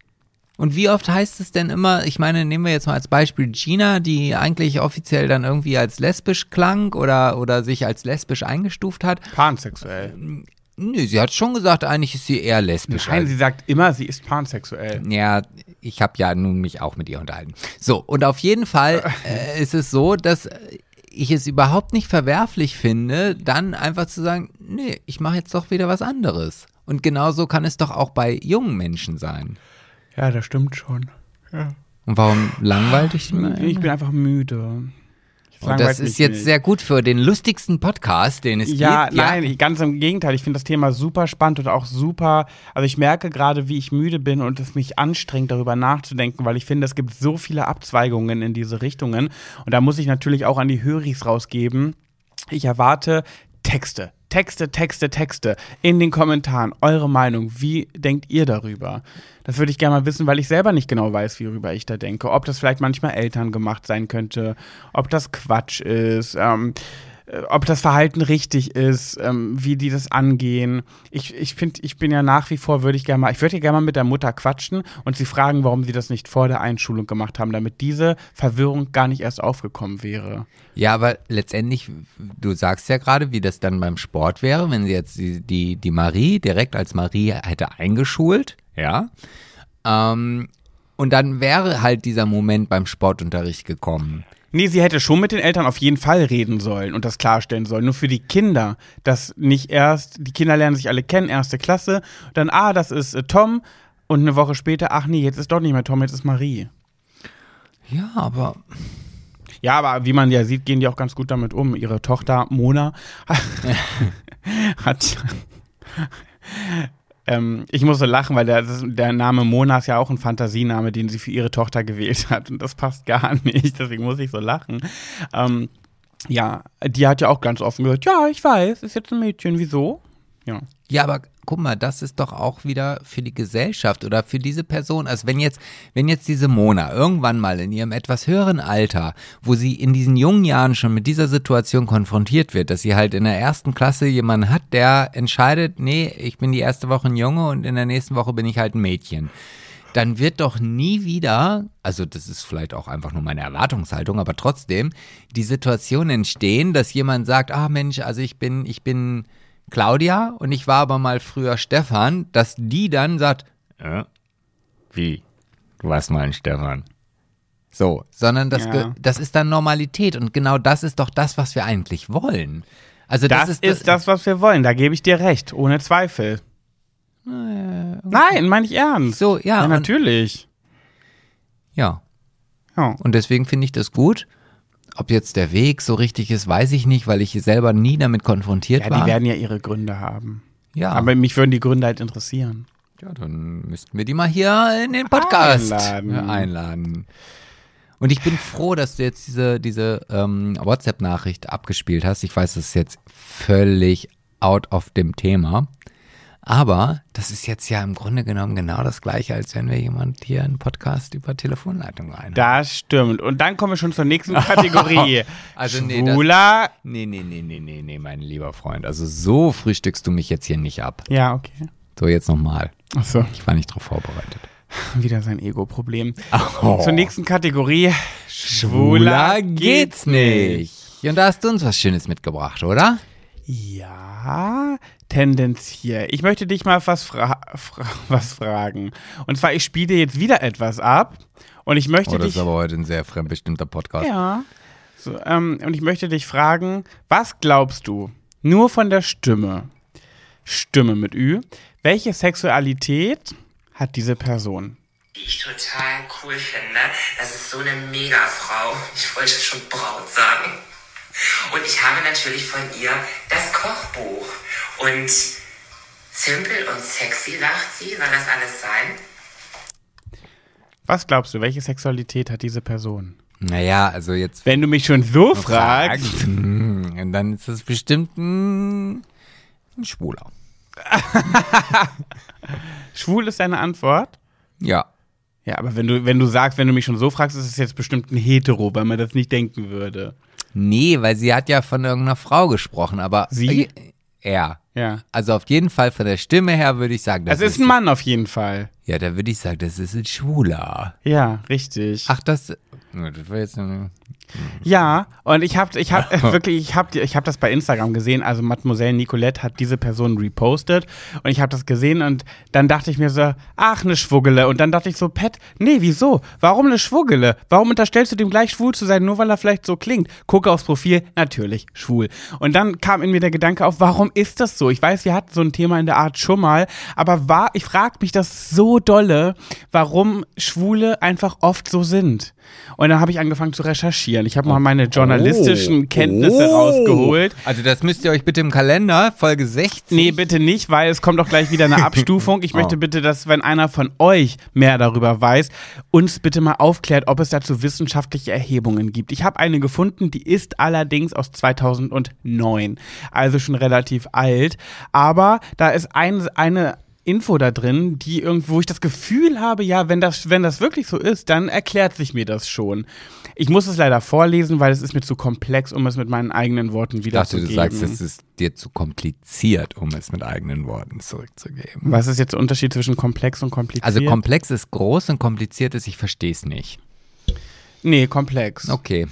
Und wie oft heißt es denn immer, ich meine, nehmen wir jetzt mal als Beispiel Gina, die eigentlich offiziell dann irgendwie als lesbisch klang oder, oder sich als lesbisch eingestuft hat.
Pansexuell.
Nö, sie hat schon gesagt, eigentlich ist sie eher lesbisch.
Nein, sie sagt immer, sie ist pansexuell.
ja, ich habe ja nun mich auch mit ihr unterhalten. So, und auf jeden Fall äh, ist es so, dass ich es überhaupt nicht verwerflich finde, dann einfach zu sagen, nee, ich mache jetzt doch wieder was anderes. Und genauso kann es doch auch bei jungen Menschen sein.
Ja, das stimmt schon.
Und warum langweilt dich
Ich bin einfach müde.
Und
langweilt
das ist jetzt
nicht.
sehr gut für den lustigsten Podcast, den es
Ja,
gibt.
nein, ich- ganz im Gegenteil. Ich finde das Thema super spannend und auch super. Also ich merke gerade, wie ich müde bin und es mich anstrengt, darüber nachzudenken, weil ich finde, es gibt so viele Abzweigungen in diese Richtungen. Und da muss ich natürlich auch an die Höris rausgeben. Ich erwarte Texte. Texte, Texte, Texte in den Kommentaren. Eure Meinung. Wie denkt ihr darüber? Das würde ich gerne mal wissen, weil ich selber nicht genau weiß, worüber ich da denke. Ob das vielleicht manchmal Eltern gemacht sein könnte, ob das Quatsch ist. Ähm, äh, ob das Verhalten richtig ist, ähm, wie die das angehen. Ich, ich finde, ich bin ja nach wie vor, würde ich gerne mal, ich würde gerne mal mit der Mutter quatschen und sie fragen, warum sie das nicht vor der Einschulung gemacht haben, damit diese Verwirrung gar nicht erst aufgekommen wäre.
Ja, aber letztendlich, du sagst ja gerade, wie das dann beim Sport wäre, wenn sie jetzt die, die, die Marie direkt als Marie hätte eingeschult, ja. Ähm, und dann wäre halt dieser Moment beim Sportunterricht gekommen.
Nee, sie hätte schon mit den Eltern auf jeden Fall reden sollen und das klarstellen sollen. Nur für die Kinder, dass nicht erst, die Kinder lernen sich alle kennen, erste Klasse, dann, ah, das ist äh, Tom und eine Woche später, ach nee, jetzt ist doch nicht mehr Tom, jetzt ist Marie.
Ja, aber
Ja, aber wie man ja sieht, gehen die auch ganz gut damit um. Ihre Tochter Mona hat. Ähm, ich muss so lachen, weil der, der Name Mona ist ja auch ein Fantasiename, den sie für ihre Tochter gewählt hat. Und das passt gar nicht. Deswegen muss ich so lachen. Ähm, ja, die hat ja auch ganz offen gesagt: Ja, ich weiß, ist jetzt ein Mädchen. Wieso? Ja.
Ja, aber guck mal, das ist doch auch wieder für die Gesellschaft oder für diese Person. Also wenn jetzt, wenn jetzt diese Mona irgendwann mal in ihrem etwas höheren Alter, wo sie in diesen jungen Jahren schon mit dieser Situation konfrontiert wird, dass sie halt in der ersten Klasse jemanden hat, der entscheidet, nee, ich bin die erste Woche ein Junge und in der nächsten Woche bin ich halt ein Mädchen. Dann wird doch nie wieder, also das ist vielleicht auch einfach nur meine Erwartungshaltung, aber trotzdem, die Situation entstehen, dass jemand sagt, ah Mensch, also ich bin, ich bin Claudia und ich war aber mal früher Stefan, dass die dann sagt, äh, wie? Du warst mal ein Stefan. So, sondern das,
Ja.
das ist dann Normalität und genau das ist doch das, was wir eigentlich wollen. Also das,
Das, ist, das, was wir wollen. Da gebe ich dir recht, ohne Zweifel. Nein, meine ich ernst.
So, ja,
ja
und-
natürlich.
Ja,
Ja.
und deswegen finde ich das gut. Ob jetzt der Weg so richtig ist, weiß ich nicht, weil ich selber nie damit konfrontiert
Ja,
war.
die werden ja ihre Gründe haben.
ja,
Aber mich würden die Gründe halt interessieren.
Ja, dann müssten wir die mal hier in den Podcast
Einladen.
Ja, einladen. Und ich bin froh, dass du jetzt diese, diese ähm, WhatsApp-Nachricht abgespielt hast. Ich weiß, das ist jetzt völlig out of dem Thema. Aber das ist jetzt ja im Grunde genommen genau das Gleiche, als wenn wir jemand hier einen Podcast über Telefonleitung rein.
Das stimmt. Und dann kommen wir schon zur nächsten Kategorie.
Also nee, das-
Schwuler.
Nee, nee, nee, nee, nee, nee, mein lieber Freund. Also so frühstückst du mich jetzt hier nicht ab.
ja, okay.
So, jetzt nochmal.
Achso,
Ich war nicht drauf vorbereitet.
wieder sein Ego-Problem.
Oh.
Zur nächsten Kategorie.
Schwuler geht's nicht. Und da hast du uns was Schönes mitgebracht, oder?
Ja, tendenziell. Ich möchte dich mal was, fra fra was fragen. Und zwar, ich spiele dir jetzt wieder etwas ab. Und ich möchte
Oh, das
dich.
ist aber heute ein sehr fremdbestimmter Podcast.
Ja. So, ähm, und ich möchte dich fragen, was glaubst du, nur von der Stimme, Stimme mit Ü, welche Sexualität hat diese Person?
die ich total cool finde. Das ist so eine Mega-Frau. Ich wollte schon Braut sagen. Und ich habe natürlich von ihr das Kochbuch. Und simpel und sexy, sagt sie. Soll das alles sein?
Was glaubst du, welche Sexualität hat diese Person?
Naja, also jetzt
Wenn du mich schon so fragst.
und dann ist es bestimmt ein, ein Schwuler.
Schwul ist deine Antwort?
Ja.
Ja, aber wenn du, wenn du sagst, wenn du mich schon so fragst, ist es jetzt bestimmt ein Hetero, weil man das nicht denken würde.
Nee, weil sie hat ja von irgendeiner Frau gesprochen, aber
Sie?
Äh, er.
Ja.
Also auf jeden Fall von der Stimme her würde ich sagen, das
Es ist ein Mann auf jeden Fall.
Ja, da würde ich sagen, das ist ein Schwuler.
Ja, richtig.
Ach, das. Das war jetzt eine,
Ja, und ich habe ich hab, wirklich, ich habe ich hab das bei Instagram gesehen, also Mademoiselle Nicolette hat diese Person repostet und ich habe das gesehen und dann dachte ich mir so, ach, eine Schwuggele. Und dann dachte ich so, Pet, nee, wieso? Warum eine Schwuggele? Warum unterstellst du dem gleich schwul zu sein, nur weil er vielleicht so klingt? Gucke aufs Profil, natürlich, schwul. Und dann kam in mir der Gedanke auf, warum ist das so? Ich weiß, wir hatten so ein Thema in der Art schon mal, aber war, ich frage mich das so dolle, warum Schwule einfach oft so sind. Und dann habe ich angefangen zu recherchieren. Ich habe mal meine journalistischen Kenntnisse rausgeholt.
Also das müsst ihr euch bitte im Kalender, Folge 60.
Nee, bitte nicht, weil es kommt auch gleich wieder eine Abstufung. Ich möchte
Oh.
bitte, dass, wenn einer von euch mehr darüber weiß, uns bitte mal aufklärt, ob es dazu wissenschaftliche Erhebungen gibt. Ich habe eine gefunden, die ist allerdings aus 2009, also schon relativ alt. Aber da ist ein, eine Info da drin, die irgendwo ich das Gefühl habe, ja, wenn das, wenn das wirklich so ist, dann erklärt sich mir das schon. Ich muss es leider vorlesen, weil es ist mir zu komplex, um es mit meinen eigenen Worten
Ich dachte,
wiederzugeben.
du sagst, es ist dir zu kompliziert, um es mit eigenen Worten zurückzugeben.
Was ist jetzt der Unterschied zwischen komplex und kompliziert?
Also komplex ist groß und kompliziert ist, ich verstehe es nicht.
Nee, komplex.
Okay.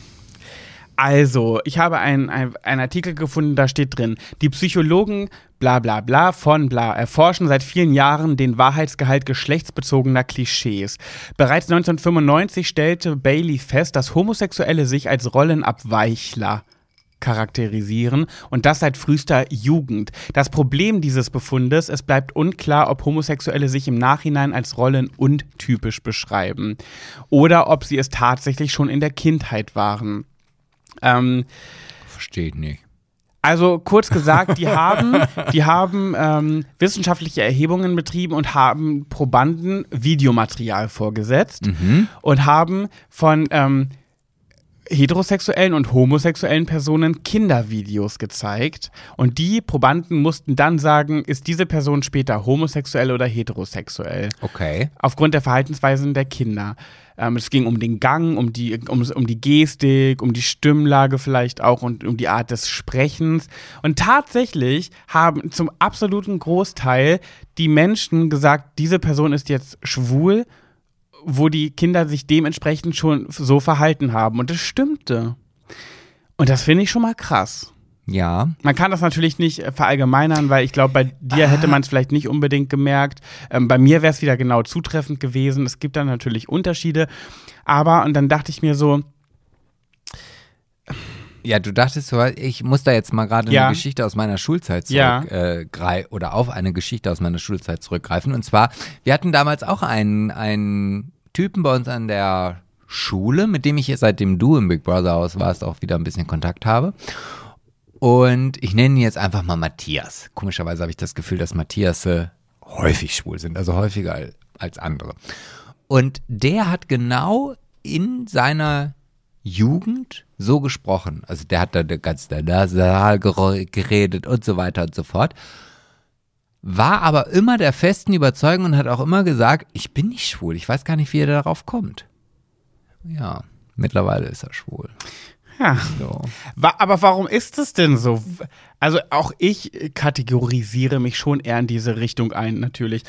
Also, ich habe einen ein Artikel gefunden, da steht drin, die Psychologen bla bla bla von bla erforschen seit vielen Jahren den Wahrheitsgehalt geschlechtsbezogener Klischees. Bereits 1995 stellte Bailey fest, dass Homosexuelle sich als Rollenabweichler charakterisieren und das seit frühester Jugend. Das Problem dieses Befundes, es bleibt unklar, ob Homosexuelle sich im Nachhinein als rollen untypisch beschreiben oder ob sie es tatsächlich schon in der Kindheit waren. Ähm,
Verstehe ich nicht.
also kurz gesagt, die haben, die haben ähm, wissenschaftliche Erhebungen betrieben und haben Probanden Videomaterial vorgesetzt und haben von ähm, heterosexuellen und homosexuellen Personen Kindervideos gezeigt. Und die Probanden mussten dann sagen, ist diese Person später homosexuell oder heterosexuell
Okay.
aufgrund der Verhaltensweisen der Kinder. Ähm, es ging um den Gang, um die, um, um die Gestik, um die Stimmlage vielleicht auch und um die Art des Sprechens. Und tatsächlich haben zum absoluten Großteil die Menschen gesagt, diese Person ist jetzt schwul, wo die Kinder sich dementsprechend schon so verhalten haben. Und das stimmte. Und das finde ich schon mal krass.
Ja.
Man kann das natürlich nicht äh, verallgemeinern, weil ich glaube, bei dir hätte man es vielleicht nicht unbedingt gemerkt. Ähm, bei mir wäre es wieder genau zutreffend gewesen. Es gibt da natürlich Unterschiede. Aber, und dann dachte ich mir so,
Ja, du dachtest so, ich muss da jetzt mal gerade
Ja.
eine Geschichte aus meiner Schulzeit
Ja.
zurückgreifen oder auf eine Geschichte aus meiner Schulzeit zurückgreifen. Und zwar, wir hatten damals auch einen, einen Typen bei uns an der Schule, mit dem ich jetzt, seitdem du im Big Brother Haus warst, auch wieder ein bisschen Kontakt habe. Und ich nenne ihn jetzt einfach mal Matthias. Komischerweise habe ich das Gefühl, dass Matthias häufig schwul sind, also häufiger al- als andere. Und der hat genau in seiner Jugend so gesprochen. Also der hat da ganz nasal ger- geredet und so weiter und so fort. War aber immer der festen Überzeugung und hat auch immer gesagt, ich bin nicht schwul. Ich weiß gar nicht, wie er darauf kommt. Ja, mittlerweile ist er schwul.
Ja.
So.
Aber warum ist es denn so? Also auch ich kategorisiere mich schon eher in diese Richtung ein, natürlich.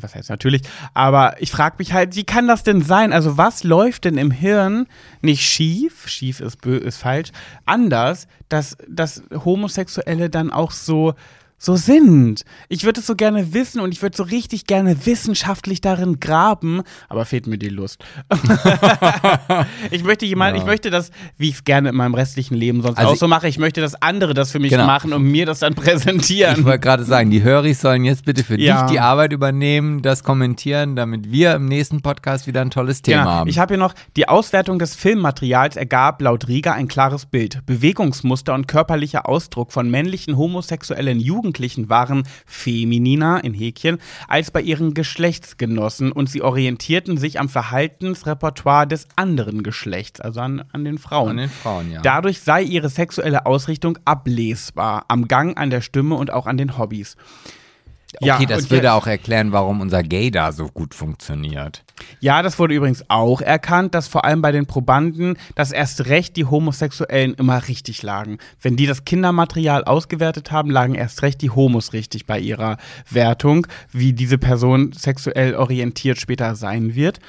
Was heißt natürlich? Aber ich frage mich halt, wie kann das denn sein? Also was läuft denn im Hirn nicht schief? Schief ist, ist falsch. Anders, dass, dass Homosexuelle dann auch so so sind. Ich würde es so gerne wissen und ich würde so richtig gerne wissenschaftlich darin graben, aber fehlt mir die Lust. ich möchte jemand,
Ja.
ich möchte das, wie ich es gerne in meinem restlichen Leben sonst
Also
auch so mache, ich möchte, dass andere das für mich
Genau.
machen und mir das dann präsentieren.
Ich wollte gerade sagen, die Höris sollen jetzt bitte für
Ja.
dich die Arbeit übernehmen, das kommentieren, damit wir im nächsten Podcast wieder ein tolles Thema
Genau.
haben.
Ich habe hier noch, die Auswertung des Filmmaterials ergab laut Rieger ein klares Bild. Bewegungsmuster und körperlicher Ausdruck von männlichen homosexuellen Jugendlichen waren femininer, in Häkchen, als bei ihren Geschlechtsgenossen und sie orientierten sich am Verhaltensrepertoire des anderen Geschlechts, also an, an den Frauen.
An den Frauen, ja.
Dadurch sei ihre sexuelle Ausrichtung ablesbar, am Gang, an der Stimme und auch an den Hobbys.
okay, das
und
würde
jetzt-
auch erklären, warum unser Gay da so gut funktioniert.
Ja, das wurde übrigens auch erkannt, dass vor allem bei den Probanden, dass erst recht die Homosexuellen immer richtig lagen. Wenn die das Kindermaterial ausgewertet haben, lagen erst recht die Homos richtig bei ihrer Wertung, wie diese Person sexuell orientiert später sein wird.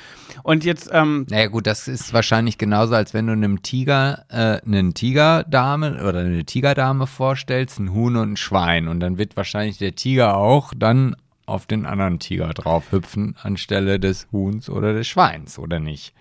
Und jetzt, ähm,
Naja gut, das ist wahrscheinlich genauso, als wenn du einem Tiger, äh, einen Tigerdame oder eine Tigerdame vorstellst, ein Huhn und ein Schwein. Und dann wird wahrscheinlich der Tiger auch dann auf den anderen Tiger drauf hüpfen, anstelle des Huhns oder des Schweins, oder nicht?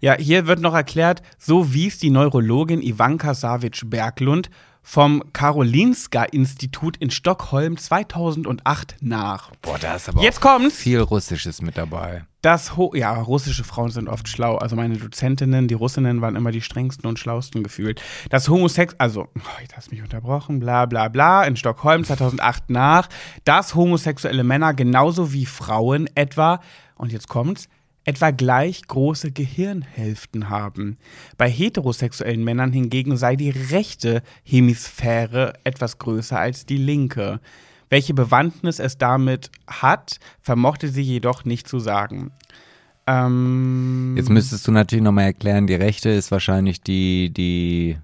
Ja, hier wird noch erklärt, so wies die Neurologin Ivanka Savic-Berglund vom Karolinska-Institut in Stockholm 2008 nach.
Boah, da ist aber
Jetzt
auch
kommt's.
viel Russisches mit dabei.
Das Ho ja, russische Frauen sind oft schlau. Also meine Dozentinnen, die Russinnen waren immer die strengsten und schlausten gefühlt. Das Homosex, also, oh, jetzt hast mich unterbrochen, bla bla bla, in Stockholm 2008 nach, dass homosexuelle Männer genauso wie Frauen etwa, und jetzt kommt's, etwa gleich große Gehirnhälften haben. Bei heterosexuellen Männern hingegen sei die rechte Hemisphäre etwas größer als die linke. Welche Bewandtnis es damit hat, vermochte sie jedoch nicht zu sagen. Ähm,
Jetzt müsstest du natürlich nochmal erklären, die rechte ist wahrscheinlich die, die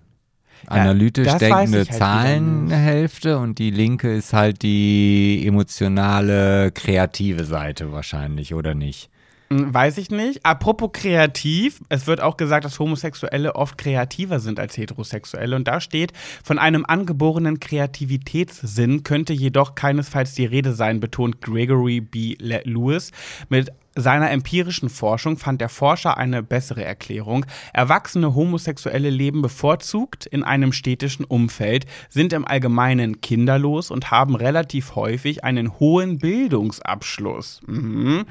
analytisch
weiß
denkende
halt.
Zahlenhälfte und die linke ist halt die emotionale, kreative Seite wahrscheinlich, oder nicht?
Hm, Weiß ich nicht. Apropos kreativ, es wird auch gesagt, dass Homosexuelle oft kreativer sind als Heterosexuelle. Und da steht, von einem angeborenen Kreativitätssinn könnte jedoch keinesfalls die Rede sein, betont Gregory B. Le- Lewis. Mit seiner empirischen Forschung fand der Forscher eine bessere Erklärung. Erwachsene Homosexuelle leben bevorzugt in einem städtischen Umfeld, sind im Allgemeinen kinderlos und haben relativ häufig einen hohen Bildungsabschluss. Mhm.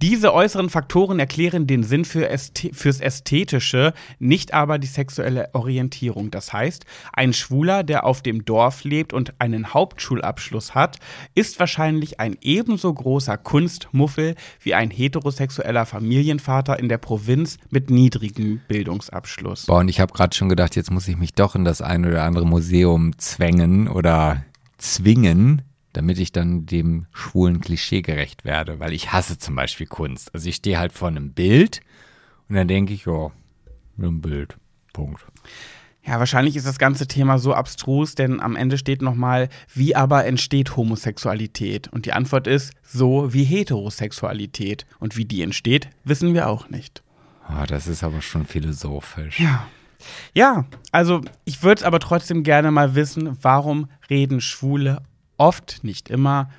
Diese äußeren Faktoren erklären den Sinn für Ästhe fürs Ästhetische, nicht aber die sexuelle Orientierung. Das heißt, ein Schwuler, der auf dem Dorf lebt und einen Hauptschulabschluss hat, ist wahrscheinlich ein ebenso großer Kunstmuffel wie ein heterosexueller Familienvater in der Provinz mit niedrigem Bildungsabschluss.
Boah, und ich habe gerade schon gedacht, jetzt muss ich mich doch in das ein oder andere Museum zwängen oder zwingen, damit ich dann dem schwulen Klischee gerecht werde, weil ich hasse zum Beispiel Kunst. Also ich stehe halt vor einem Bild und dann denke ich, ja, ein Bild. Punkt.
Ja, wahrscheinlich ist das ganze Thema so abstrus, denn am Ende steht nochmal, wie aber entsteht Homosexualität? Und die Antwort ist, so wie Heterosexualität. Und wie die entsteht, wissen wir auch nicht.
Ah, das ist aber schon philosophisch.
Ja. Ja, also ich würde aber trotzdem gerne mal wissen, warum reden Schwule oft, nicht immer,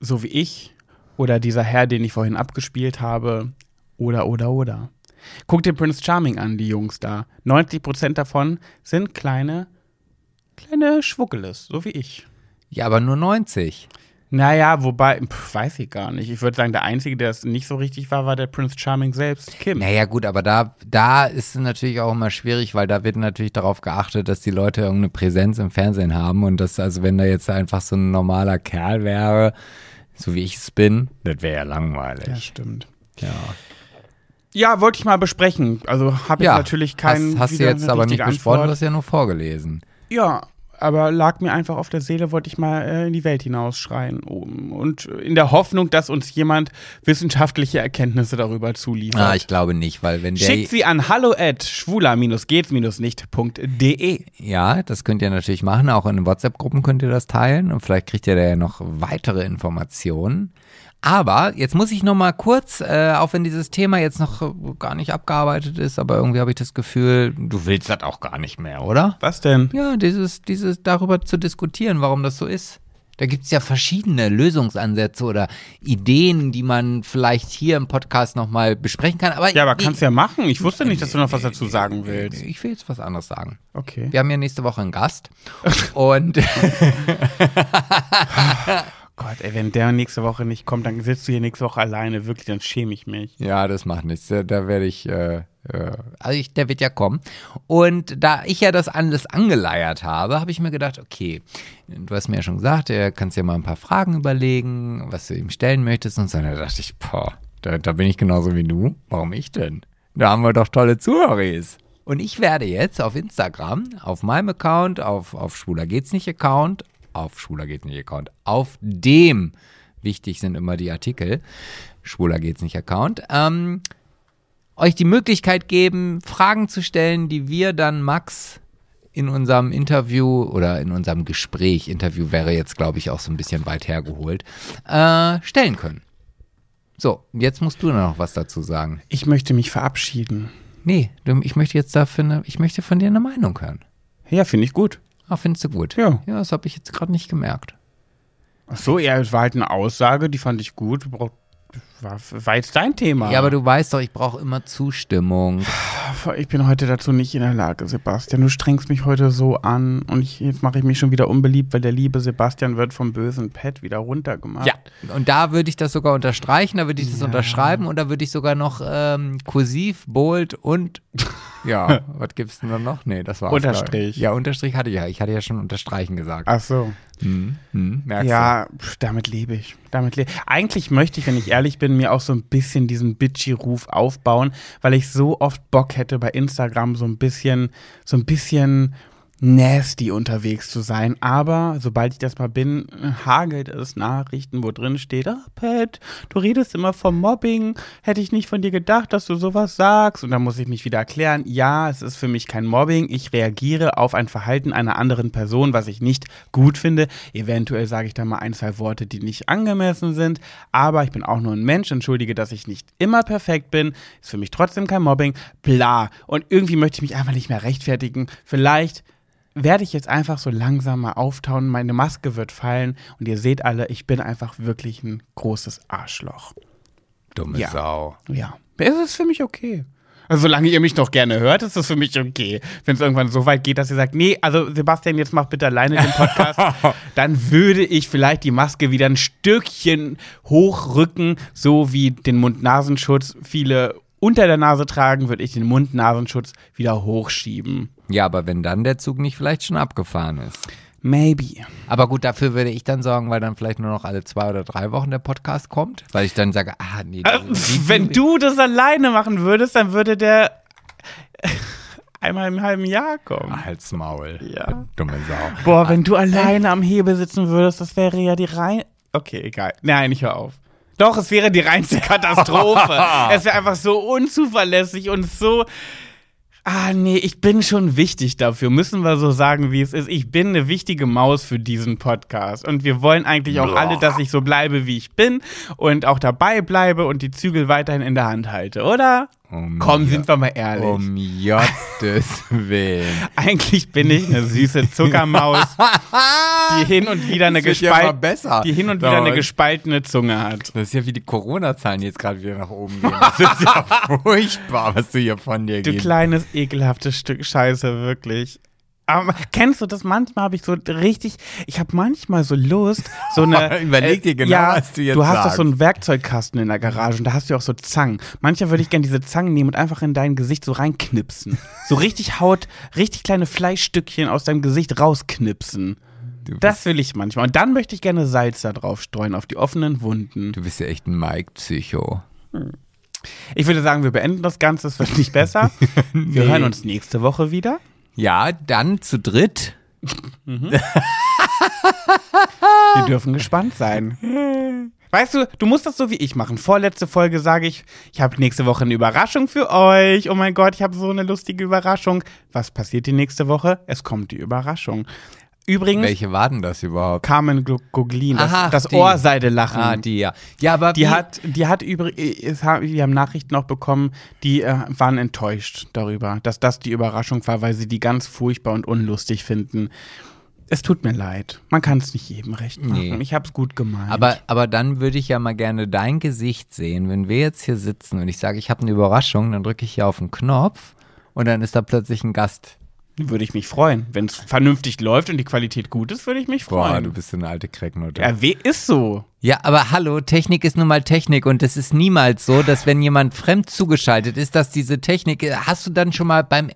so wie ich oder dieser Herr, den ich vorhin abgespielt habe, oder, oder, oder. Guck dir Prince Charming an, die Jungs da. 90% davon sind kleine, kleine Schwuckeles, so wie ich.
Ja, aber nur 90.
Naja, wobei, pf, weiß ich gar nicht. Ich würde sagen, der Einzige, der es nicht so richtig war, war der Prince Charming selbst, Kim.
Naja, gut, aber da, da ist es natürlich auch immer schwierig, weil da wird natürlich darauf geachtet, dass die Leute irgendeine Präsenz im Fernsehen haben und das, also wenn da jetzt einfach so ein normaler Kerl wäre, so wie ich es bin, das wäre ja langweilig.
Ja, stimmt.
Ja.
Ja, wollte ich mal besprechen. Also habe ich
Ja,
natürlich keinen.
hast, hast du jetzt aber nicht besprochen, du hast ja nur vorgelesen.
Ja, aber lag mir einfach auf der Seele, wollte ich mal äh, in die Welt hinausschreien. Und in der Hoffnung, dass uns jemand wissenschaftliche Erkenntnisse darüber zuliefert.
Ah, ich glaube nicht, weil wenn der.
Schickt sie an hallo at schwuler-gehts-nicht.de.
Ja, das könnt ihr natürlich machen. Auch in den WhatsApp-Gruppen könnt ihr das teilen und vielleicht kriegt ihr da ja noch weitere Informationen. Aber jetzt muss ich noch mal kurz, äh, auch wenn dieses Thema jetzt noch gar nicht abgearbeitet ist, aber irgendwie habe ich das Gefühl, du willst das auch gar nicht mehr, oder?
Was denn?
Ja, dieses, dieses darüber zu diskutieren, warum das so ist. Da gibt es ja verschiedene Lösungsansätze oder Ideen, die man vielleicht hier im Podcast nochmal besprechen kann. Aber
Ja, aber
nee,
kannst du ja machen. Ich wusste nicht, dass du noch was dazu sagen willst.
ich will jetzt was anderes sagen.
Okay.
Wir haben ja nächste Woche einen Gast. und
Gott, ey, wenn der nächste Woche nicht kommt, dann sitzt du hier nächste Woche alleine. Wirklich, dann schäme ich mich.
ja, das macht nichts. Da, da werde ich, äh, äh, also ich, der wird ja kommen. Und da ich ja das alles angeleiert habe, habe ich mir gedacht, okay, du hast mir ja schon gesagt, du kannst dir mal ein paar Fragen überlegen, was du ihm stellen möchtest und so. Und da dachte ich, boah, da, da bin ich genauso wie du. Warum ich denn? Da haben wir doch tolle Zuhörer. Und ich werde jetzt auf Instagram, auf meinem Account, auf, auf Schwuler geht's nicht Account, auf Schwuler geht's nicht Account, auf dem, wichtig sind immer die Artikel, Schwuler geht's nicht Account, ähm, euch die Möglichkeit geben, Fragen zu stellen, die wir dann Max in unserem Interview oder in unserem Gespräch, Interview wäre jetzt, glaube ich, auch so ein bisschen weit hergeholt, äh, stellen können. So, jetzt musst du noch was dazu sagen.
Ich möchte mich verabschieden.
Nee, ich möchte jetzt dafür, eine, ich möchte von dir eine Meinung hören.
Ja, finde ich gut.
Ah, findest du gut?
Ja.
Ja, das habe ich jetzt gerade nicht gemerkt.
Ach so, ja, es war halt eine Aussage, die fand ich gut. War, war jetzt dein Thema.
Ja, aber du weißt doch, ich brauche immer Zustimmung.
Ich bin heute dazu nicht in der Lage, Sebastian. Du strengst mich heute so an und ich, jetzt mache ich mich schon wieder unbeliebt, weil der liebe Sebastian wird vom bösen Pet wieder runtergemacht.
Ja, und da würde ich das sogar unterstreichen, da würde ich das unterschreiben und da würde ich sogar noch ähm, kursiv, bold und ja, was gibt's denn dann noch? Nee, das war
Unterstrich.
Ja, Unterstrich hatte ich ja. Ich hatte ja schon unterstreichen gesagt.
Ach so.
Hm, hm, merkst
Ja, pf, damit lebe ich. Damit lebe Eigentlich möchte ich, wenn ich ehrlich bin, mir auch so ein bisschen diesen Bitchy-Ruf aufbauen, weil ich so oft Bock hätte bei Instagram so ein bisschen, so ein bisschen nasty unterwegs zu sein. Aber sobald ich das mal bin, hagelt es Nachrichten, wo drin steht, ah, Pat, du redest immer vom Mobbing. Hätte ich nicht von dir gedacht, dass du sowas sagst. Und dann muss ich mich wieder erklären, ja, es ist für mich kein Mobbing. Ich reagiere auf ein Verhalten einer anderen Person, was ich nicht gut finde. Eventuell sage ich da mal ein, zwei Worte, die nicht angemessen sind. Aber ich bin auch nur ein Mensch. Entschuldige, dass ich nicht immer perfekt bin. Ist für mich trotzdem kein Mobbing. Bla. Und irgendwie möchte ich mich einfach nicht mehr rechtfertigen. Vielleicht werde ich jetzt einfach so langsam mal auftauen, meine Maske wird fallen und ihr seht alle, ich bin einfach wirklich ein großes Arschloch.
Dumme
Ja.
Sau.
Ja. Es ist für mich okay. Also, solange ihr mich noch gerne hört, ist das für mich okay. Wenn es irgendwann so weit geht, dass ihr sagt, nee, also Sebastian, jetzt mach bitte alleine den Podcast, dann würde ich vielleicht die Maske wieder ein Stückchen hochrücken, so wie den Mund-Nasenschutz viele unter der Nase tragen, würde ich den Mund-Nasenschutz wieder hochschieben.
Ja, aber wenn dann der Zug nicht vielleicht schon abgefahren ist.
Maybe.
Aber gut, dafür würde ich dann sorgen, weil dann vielleicht nur noch alle zwei oder drei Wochen der Podcast kommt, weil ich dann sage, ah, nee.
Äh,
die-
Wenn du das alleine machen würdest, dann würde der einmal im halben Jahr kommen.
Halt's Maul.
Ja.
Dumme Sau.
Boah, wenn du alleine am Hebel sitzen würdest, das wäre ja die rein. Okay, egal. Nein, ich hör auf. Doch, es wäre die reinste Katastrophe. es wäre einfach so unzuverlässig und so. Ah, nee, ich bin schon wichtig dafür. Müssen wir so sagen, wie es ist. Ich bin eine wichtige Maus für diesen Podcast. Und wir wollen eigentlich auch
Boah.
alle, dass ich so bleibe, wie ich bin und auch dabei bleibe und die Zügel weiterhin in der Hand halte, oder?
Um
Komm,
Ja-
sind wir mal ehrlich.
Um Gottes Willen.
Eigentlich bin ich eine süße Zuckermaus, die hin und wieder eine,
ja
gespal
besser.
die hin und wieder eine gespaltene Zunge hat.
Das ist ja wie die Corona-Zahlen, die jetzt gerade wieder nach oben gehen. Das ist ja furchtbar, was du hier von dir
Du
gibst.
kleines, ekelhaftes Stück Scheiße, wirklich. Aber kennst du das? Manchmal habe ich so richtig, ich habe manchmal so Lust, so eine.
Überleg dir genau,
ja,
was du jetzt
Du hast doch
sagst.
so einen Werkzeugkasten in der Garage und da hast du auch so Zangen. Manchmal würde ich gerne diese Zangen nehmen und einfach in dein Gesicht so reinknipsen. So richtig Haut, richtig kleine Fleischstückchen aus deinem Gesicht rausknipsen. Das will ich manchmal. Und dann möchte ich gerne Salz da drauf streuen, auf die offenen Wunden.
Du bist ja echt ein Mike-Psycho.
Ich würde sagen, wir beenden das Ganze, es wird nicht besser. Wir
Nee.
hören uns nächste Woche wieder.
Ja, dann zu dritt.
Wir dürfen gespannt sein. Weißt du, du musst das so wie ich machen. Vorletzte Folge sage ich, ich habe nächste Woche eine Überraschung für euch. Oh mein Gott, ich habe so eine lustige Überraschung. Was passiert die nächste Woche? Es kommt die Überraschung. Übrigens,
Welche war denn das überhaupt?
Carmen Goglin, das,
Aha,
das. Ohrseidelachen.
Ah, die, ja. Ja, aber
Die hat, die hat übrigens, wir haben Nachrichten auch bekommen, die äh, waren enttäuscht darüber, dass das die Überraschung war, weil sie die ganz furchtbar und unlustig finden. Es tut mir leid. Man kann es nicht jedem recht machen.
Nee.
Ich hab's gut gemeint.
Aber, aber dann würde ich ja mal gerne dein Gesicht sehen, wenn wir jetzt hier sitzen und ich sage, ich habe eine Überraschung, dann drücke ich hier auf den Knopf und dann ist da plötzlich ein Gast.
Würde ich mich freuen. Wenn es vernünftig läuft und die Qualität gut ist, würde ich mich
Boah,
freuen.
du bist so eine alte Cracknote.
ja, weh ist so.
Ja, aber hallo, Technik ist nun mal Technik und es ist niemals so, dass wenn jemand fremd zugeschaltet ist, dass diese Technik, hast du dann schon mal beim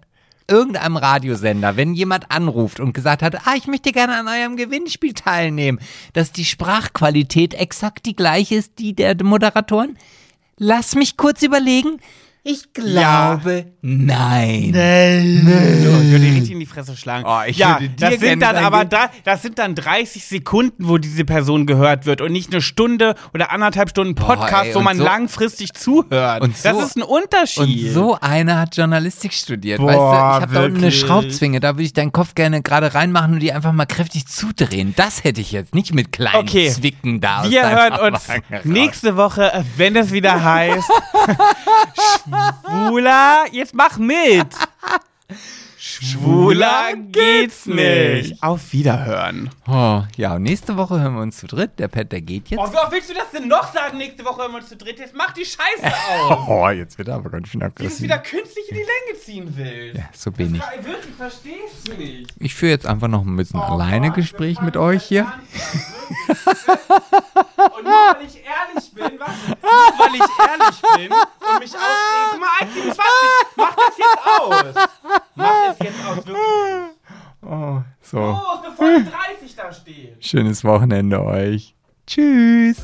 irgendeinem Radiosender, wenn jemand anruft und gesagt hat, ah, ich möchte gerne an eurem Gewinnspiel teilnehmen, dass die Sprachqualität exakt die gleiche ist, die der Moderatoren? Lass mich kurz überlegen. Ich glaube, nein.
Ich würde richtig in die Fresse schlagen.
Oh, ich
ja,
würde dir
das sind
gerne
dann aber da, das sind dann 30 Sekunden, wo diese Person gehört wird und nicht eine Stunde oder anderthalb Stunden Podcast,
ey,
wo
und
man
so-
langfristig zuhört.
und
das
so-
ist ein Unterschied.
Und so einer hat Journalistik studiert.
Boah,
weißt du, ich habe da unten eine
wirklich?
Schraubzwinge, da würde ich deinen Kopf gerne gerade reinmachen und die einfach mal kräftig zudrehen. Das hätte ich jetzt nicht mit kleinen
Okay.
Zwicken da aus
Wir
deinem
hören uns
Magen raus.
nächste Woche, wenn es wieder heißt. Schwuler, jetzt mach mit. Schwuler geht's nicht. Auf Wiederhören.
Oh, ja, und nächste Woche hören wir uns zu dritt. Der Pet, der geht jetzt.
Oh, wie oft willst du das denn noch sagen? Nächste Woche hören wir uns zu dritt. Jetzt mach die Scheiße aus.
Oh, jetzt wird er aber ganz schön
Wie du es
aggressiv.
wieder künstlich in die Länge ziehen willst.
Ja, so bin ich.
Ich wirklich verstehst du nicht.
Ich führe jetzt einfach noch ein bisschen
Oh
alleine
Gott,
Gespräch mit euch
jetzt
hier.
Und nur weil ich ehrlich bin, was? Nur weil ich ehrlich bin und mich aufrege. Guck mal, 1,27. Mach das jetzt aus. Mach es jetzt
Oh, so.
Los, bevor die 30 da stehen.
Schönes Wochenende euch. Tschüss.